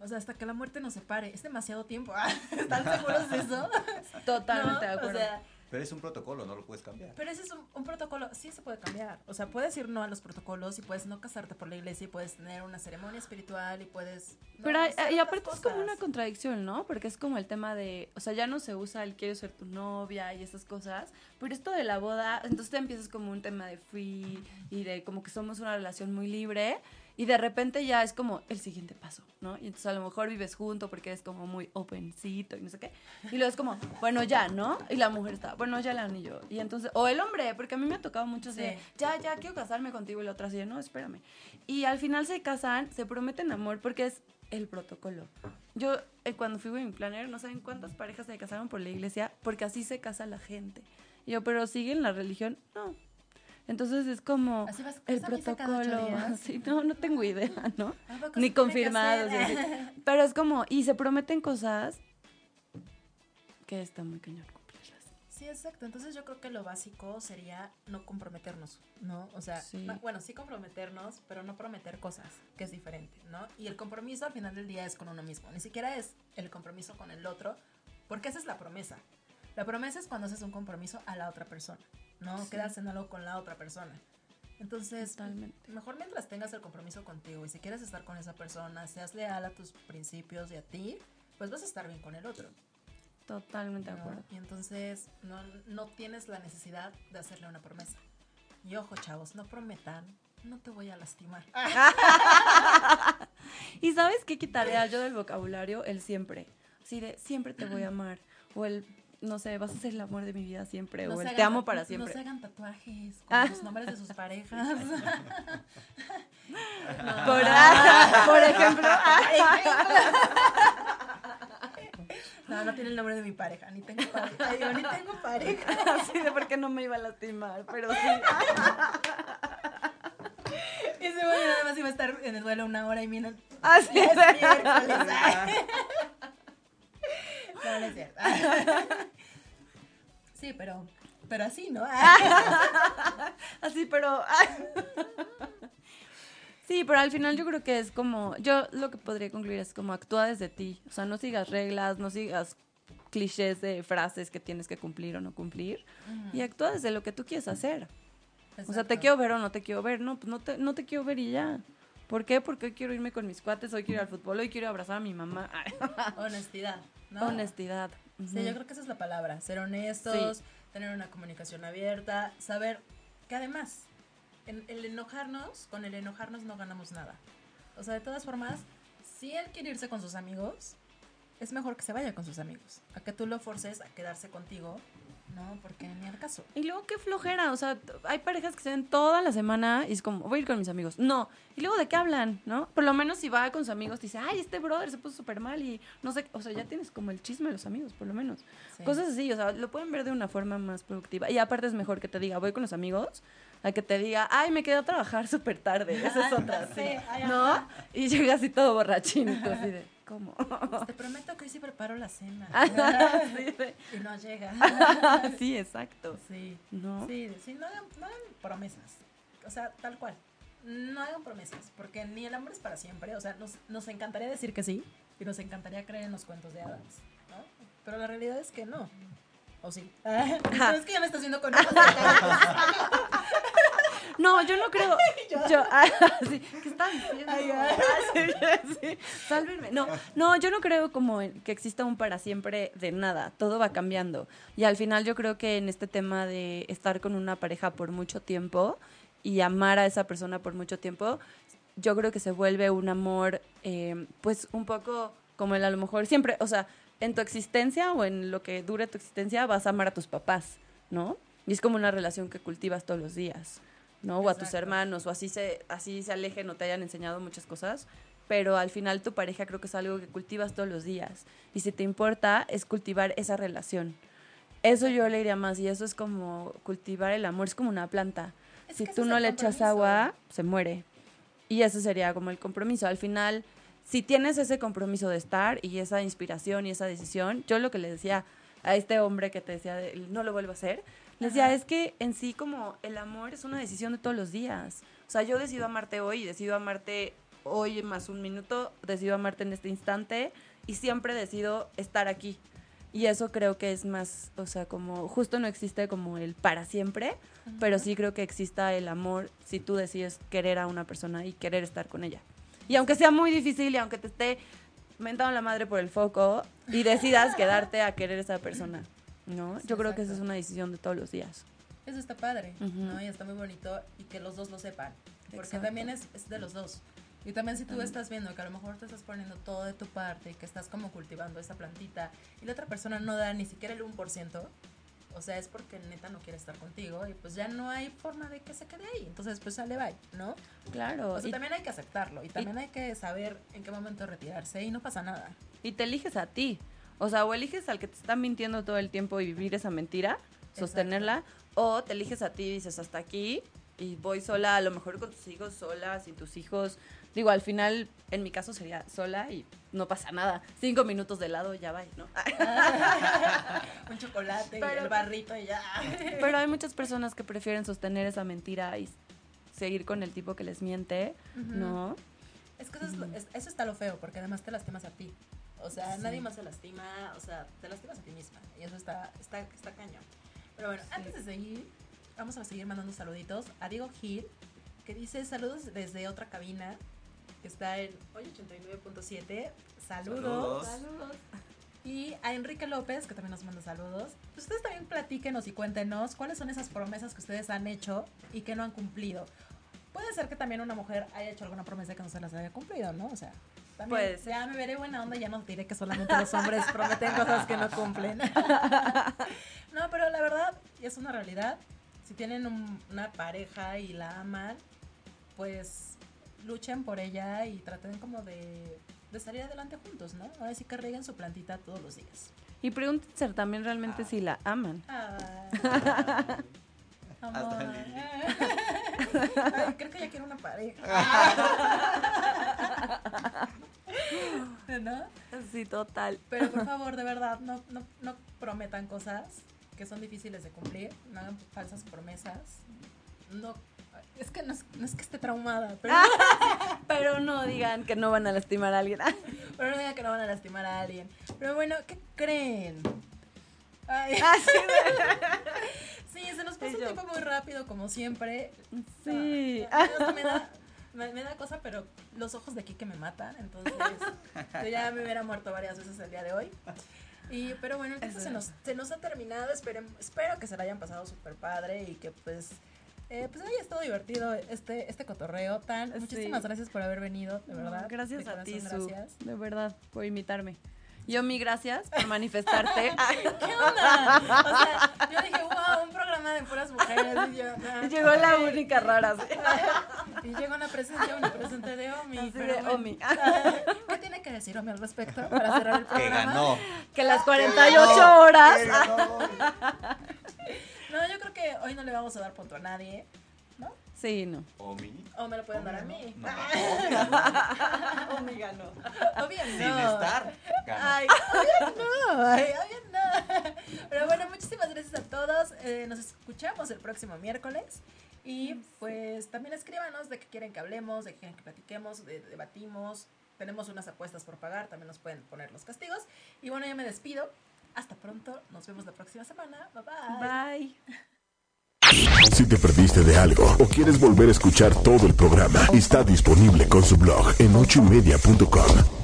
B: O sea, hasta que la muerte nos separe. Es demasiado tiempo. Ah, ¿Están seguros de eso?
C: Totalmente
B: ¿No?
C: de acuerdo.
B: O sea,
E: Pero es un protocolo, no lo puedes cambiar.
B: pero ese es un, un protocolo, sí se puede cambiar. O sea, puedes ir no a los protocolos y puedes no casarte por la iglesia y puedes tener una ceremonia espiritual y puedes... ¿no?
C: Pero hay- y aparte es como una contradicción, ¿no? Porque es como el tema de, o sea, ya no se usa el quiero ser tu novia y esas cosas, pero esto de la boda, entonces te empiezas como un tema de free y de como que somos una relación muy libre y de repente ya es como el siguiente paso, ¿no? Y entonces a lo mejor vives junto porque eres como muy opencito y no sé qué. Y luego es como, bueno, ya, ¿no? Y la mujer está, bueno, ya el anillo. Y entonces, o el hombre, porque a mí me ha tocado mucho así
B: Sí.
C: ya, ya, quiero casarme contigo y la otra así no, espérame. Y al final se casan, se prometen amor porque es el protocolo. Yo, eh, cuando fui wedding planner, no saben cuántas parejas se casaron por la iglesia, porque así se casa la gente. Y yo, pero siguen la religión, no. Entonces es como
B: Así vas-
C: el protocolo. no, no tengo idea, ¿no?
B: ¿A poco se
C: Ni confirmados. así. Pero es como, y se prometen cosas que está muy cañón cumplirlas.
B: Sí, exacto. Entonces yo creo que lo básico sería no comprometernos, ¿no? O sea,
C: Sí.
B: no- bueno, sí comprometernos, pero no prometer cosas, que es diferente, ¿no? Y el compromiso al final del día es con uno mismo, ni siquiera es el compromiso con el otro, porque esa es la promesa. La promesa es cuando haces un compromiso a la otra persona, ¿no?
C: Sí.
B: Quedas en algo con la otra persona. Entonces,
C: Totalmente.
B: mejor mientras tengas el compromiso contigo y si quieres estar con esa persona, seas leal a tus principios y a ti, pues vas a estar bien con el otro.
C: Totalmente de acuerdo.
B: Y entonces no, no tienes la necesidad de hacerle una promesa. Y ojo, chavos, no prometan, no te voy a lastimar.
C: ¿Y sabes qué quitaría yo del vocabulario? El siempre. Así de, siempre te voy a amar. O el, no sé, vas a ser el amor de mi vida siempre.
B: No
C: o
B: se
C: el
B: hagan
C: te amo para siempre.
B: No se hagan tatuajes con
C: Ah.
B: los nombres de sus parejas.
C: Por, ah, por ejemplo.
B: No, no tiene el nombre de mi pareja, ni tengo pareja. Yo ni tengo pareja.
C: Así de por qué no me iba a lastimar, pero sí.
B: Y ese güey nada más iba a estar en el duelo una hora y miren.
C: Así
B: Ya es. No, no es cierto. Sí, pero, pero así, ¿no?
C: Así, pero. Sí, pero al final yo creo que es como. Yo lo que podría concluir es como actúa desde ti. O sea, no sigas reglas, no sigas clichés de frases que tienes que cumplir o no cumplir. Y actúa desde lo que tú quieres hacer. O sea, te quiero ver o no te quiero ver. No, pues no te, no te quiero ver y ya. ¿Por qué? Porque hoy quiero irme con mis cuates, hoy quiero ir al fútbol, hoy quiero abrazar a mi mamá.
B: Honestidad, ¿no?
C: Honestidad.
B: Sí, yo creo que esa es la palabra. Ser honestos, tener una comunicación abierta, saber que además, en- el enojarnos, con el enojarnos no ganamos nada. O sea, de todas formas, si él quiere irse con sus amigos, es mejor que se vaya con sus amigos. A que tú lo forces a quedarse contigo, ¿no? Porque ni al caso.
C: Y luego qué flojera, o sea, hay parejas que se ven toda la semana y es como, voy a ir con mis amigos. No, y luego de qué hablan, ¿no? Por lo menos si va con sus amigos, dice, ay, este brother se puso súper mal y no sé, o sea, ya tienes como el chisme de los amigos, por lo menos.
B: Sí.
C: Cosas así, o sea, lo pueden ver de una forma más productiva. Y aparte es mejor que te diga, voy con los amigos, a que te diga, ay, me quedé a trabajar súper tarde. Esa es otra,
B: Sí,
C: ¿No? Y llega así todo borrachín así de, ¿cómo?
B: Te prometo que hoy sí preparo la cena.
C: Sí, de-
B: y no llega.
C: sí, exacto.
B: Sí.
C: ¿No?
B: Sí, sí, no hagan, no hagan promesas. O sea, tal cual. No hagan promesas, porque ni el amor es para siempre. O sea, nos, nos encantaría decir que sí y nos encantaría creer en los cuentos de hadas, ¿no? Pero la realidad es que no. ¿O sí? Pero es que ya me estás viendo con ojos.
C: No, yo no creo. Yo, ah, sí, ¿qué están diciendo?
B: Ay.
C: Ah, sí, sí, sálvenme. No, no, yo no creo como que exista un para siempre de nada. Todo va cambiando. Y al final yo creo que en este tema de estar con una pareja por mucho tiempo y amar a esa persona por mucho tiempo, yo creo que se vuelve un amor, eh, pues un poco como el a lo mejor siempre, o sea, en tu existencia o en lo que dure tu existencia vas a amar a tus papás, ¿no? Y es como una relación que cultivas todos los días, ¿no? O a tus hermanos, o así se, así se alejen o te hayan enseñado muchas cosas, pero al final tu pareja creo que es algo que cultivas todos los días. Y si te importa, es cultivar esa relación. Eso yo le diría más, y eso es como cultivar el amor, es como una planta.
B: Es
C: si tú no le echas agua, se muere. Y eso sería como el compromiso. Al final, si tienes ese compromiso de estar y esa inspiración y esa decisión, yo lo que le decía a este hombre que te decía, de, no lo vuelvo a hacer, decía, es que en sí como el amor es una decisión de todos los días. O sea, yo decido amarte hoy decido amarte hoy más un minuto, decido amarte en este instante y siempre decido estar aquí. Y eso creo que es más, o sea, como justo no existe como el para siempre, pero sí creo que exista el amor si tú decides querer a una persona y querer estar con ella. Y aunque sea muy difícil y aunque te esté mentando la madre por el foco y decidas quedarte a querer a esa persona, ¿no?
B: Sí,
C: Yo creo que esa es una decisión de todos los días.
B: Eso está padre. ¿no? Y está muy bonito y que los dos lo sepan. Porque
C: Exacto.
B: también es, es de los dos. Y también si tú estás viendo que a lo mejor te estás poniendo todo de tu parte y que estás como cultivando esa plantita y la otra persona no da ni siquiera el 1%, o sea, es porque neta no quiere estar contigo y pues ya no hay forma de que se quede ahí. Entonces, pues sale bye, ¿no?
C: Claro.
B: O sea,
C: y,
B: también hay que aceptarlo y también hay que saber en qué momento retirarse y no pasa nada.
C: y te eliges a ti. O sea, o eliges al que te está mintiendo todo el tiempo y vivir esa mentira, sostenerla, o te eliges a ti y dices hasta aquí y voy sola, a lo mejor con tus hijos sola, sin tus hijos. Digo, al final, en mi caso sería sola y no pasa nada. Cinco minutos de lado, ya va, ¿no?
B: Un chocolate y
C: Pero-
B: el barrito y ya.
C: Pero hay muchas personas que prefieren sostener esa mentira y seguir con el tipo que les miente, ¿no?
B: Es que eso, es lo- es- eso está lo feo, porque además te lastimas a ti. O sea, nadie más se lastima, o sea, te lastimas a ti misma. Y eso está, está, está cañón. Pero bueno, antes de seguir, vamos a seguir mandando saluditos a Diego Gil, que dice saludos desde otra cabina, que está en hoy 89.7. Saludos.
E: Saludos.
B: Y a Enrique López, que también nos manda saludos. Ustedes también platíquenos y cuéntenos cuáles son esas promesas que ustedes han hecho y que no han cumplido. Puede ser que también una mujer haya hecho alguna promesa que no se las haya cumplido, ¿no? O sea, también
C: Puede ser.
B: ya me veré buena onda y ya no diré que solamente los hombres prometen cosas que no cumplen. no, pero la verdad es una realidad. Si tienen un- una pareja y la aman, pues luchen por ella y traten como de, de salir adelante juntos, ¿no? Ahora sí que rieguen su plantita todos los días.
C: Y pregúntense también realmente si la aman.
B: Ay, amor. Ay, creo que ya quiero una pareja. ¿No?
C: Sí, total.
B: Pero por favor, de verdad, no, no, no prometan cosas que son difíciles de cumplir. No hagan falsas promesas. No. Es que no es, no es que esté traumada, pero,
C: Pero no digan que no van a lastimar a alguien.
B: pero no digan que no van a lastimar a alguien. Pero bueno, ¿qué creen? Ay. Sí, se nos pasa el tiempo muy rápido, como siempre.
C: Sí.
B: Ah, hasta me, da, me, me da cosa, pero los ojos de que me matan. Entonces, yo ya me hubiera muerto varias veces el día de hoy. Y, pero bueno, el tiempo se nos, se nos ha terminado. Esperen, espero que se la hayan pasado súper padre y que pues. eh, pues haya estado divertido este, este cotorreo tan.
C: Sí.
B: Muchísimas gracias por haber venido, de verdad.
C: Gracias
B: De
C: a ti, Su.
B: Gracias.
C: De verdad, por invitarme. Yo mi gracias por manifestarte.
B: ¿Qué onda? O sea, yo dije, wow, un programa de puras mujeres. Y yo, ah,
C: Llegó la única rara. sí.
B: Y llega una presencia omnipresente de Omi.
C: Así
B: pero
C: de
B: bueno.
C: Omi.
B: ¿Qué tiene que decir Omi al respecto para cerrar el
E: Que
B: programa?
E: ganó.
C: Que las 48 horas.
E: Que ganó.
B: No, yo creo que hoy no le vamos a dar punto a nadie, ¿no?
C: Sí, no.
E: Omi.
B: O me lo pueden dar a mí.
E: No.
C: Omi ganó.
B: Obvio no.
E: Sin estar. Ganó.
B: Ay, obvio no, ay, obvio no. Pero bueno, muchísimas gracias a todos. Eh, nos escuchamos el próximo miércoles. Y pues también escríbanos de qué quieren que hablemos, de qué quieren que platiquemos, de, debatimos. Tenemos unas apuestas por pagar, también nos pueden poner los castigos. Y bueno, yo me despido. Hasta pronto, nos vemos la próxima semana. Bye bye.
C: Bye.
A: Si te perdiste de algo o quieres volver a escuchar todo el programa, está disponible con su blog en ochoymedia.com.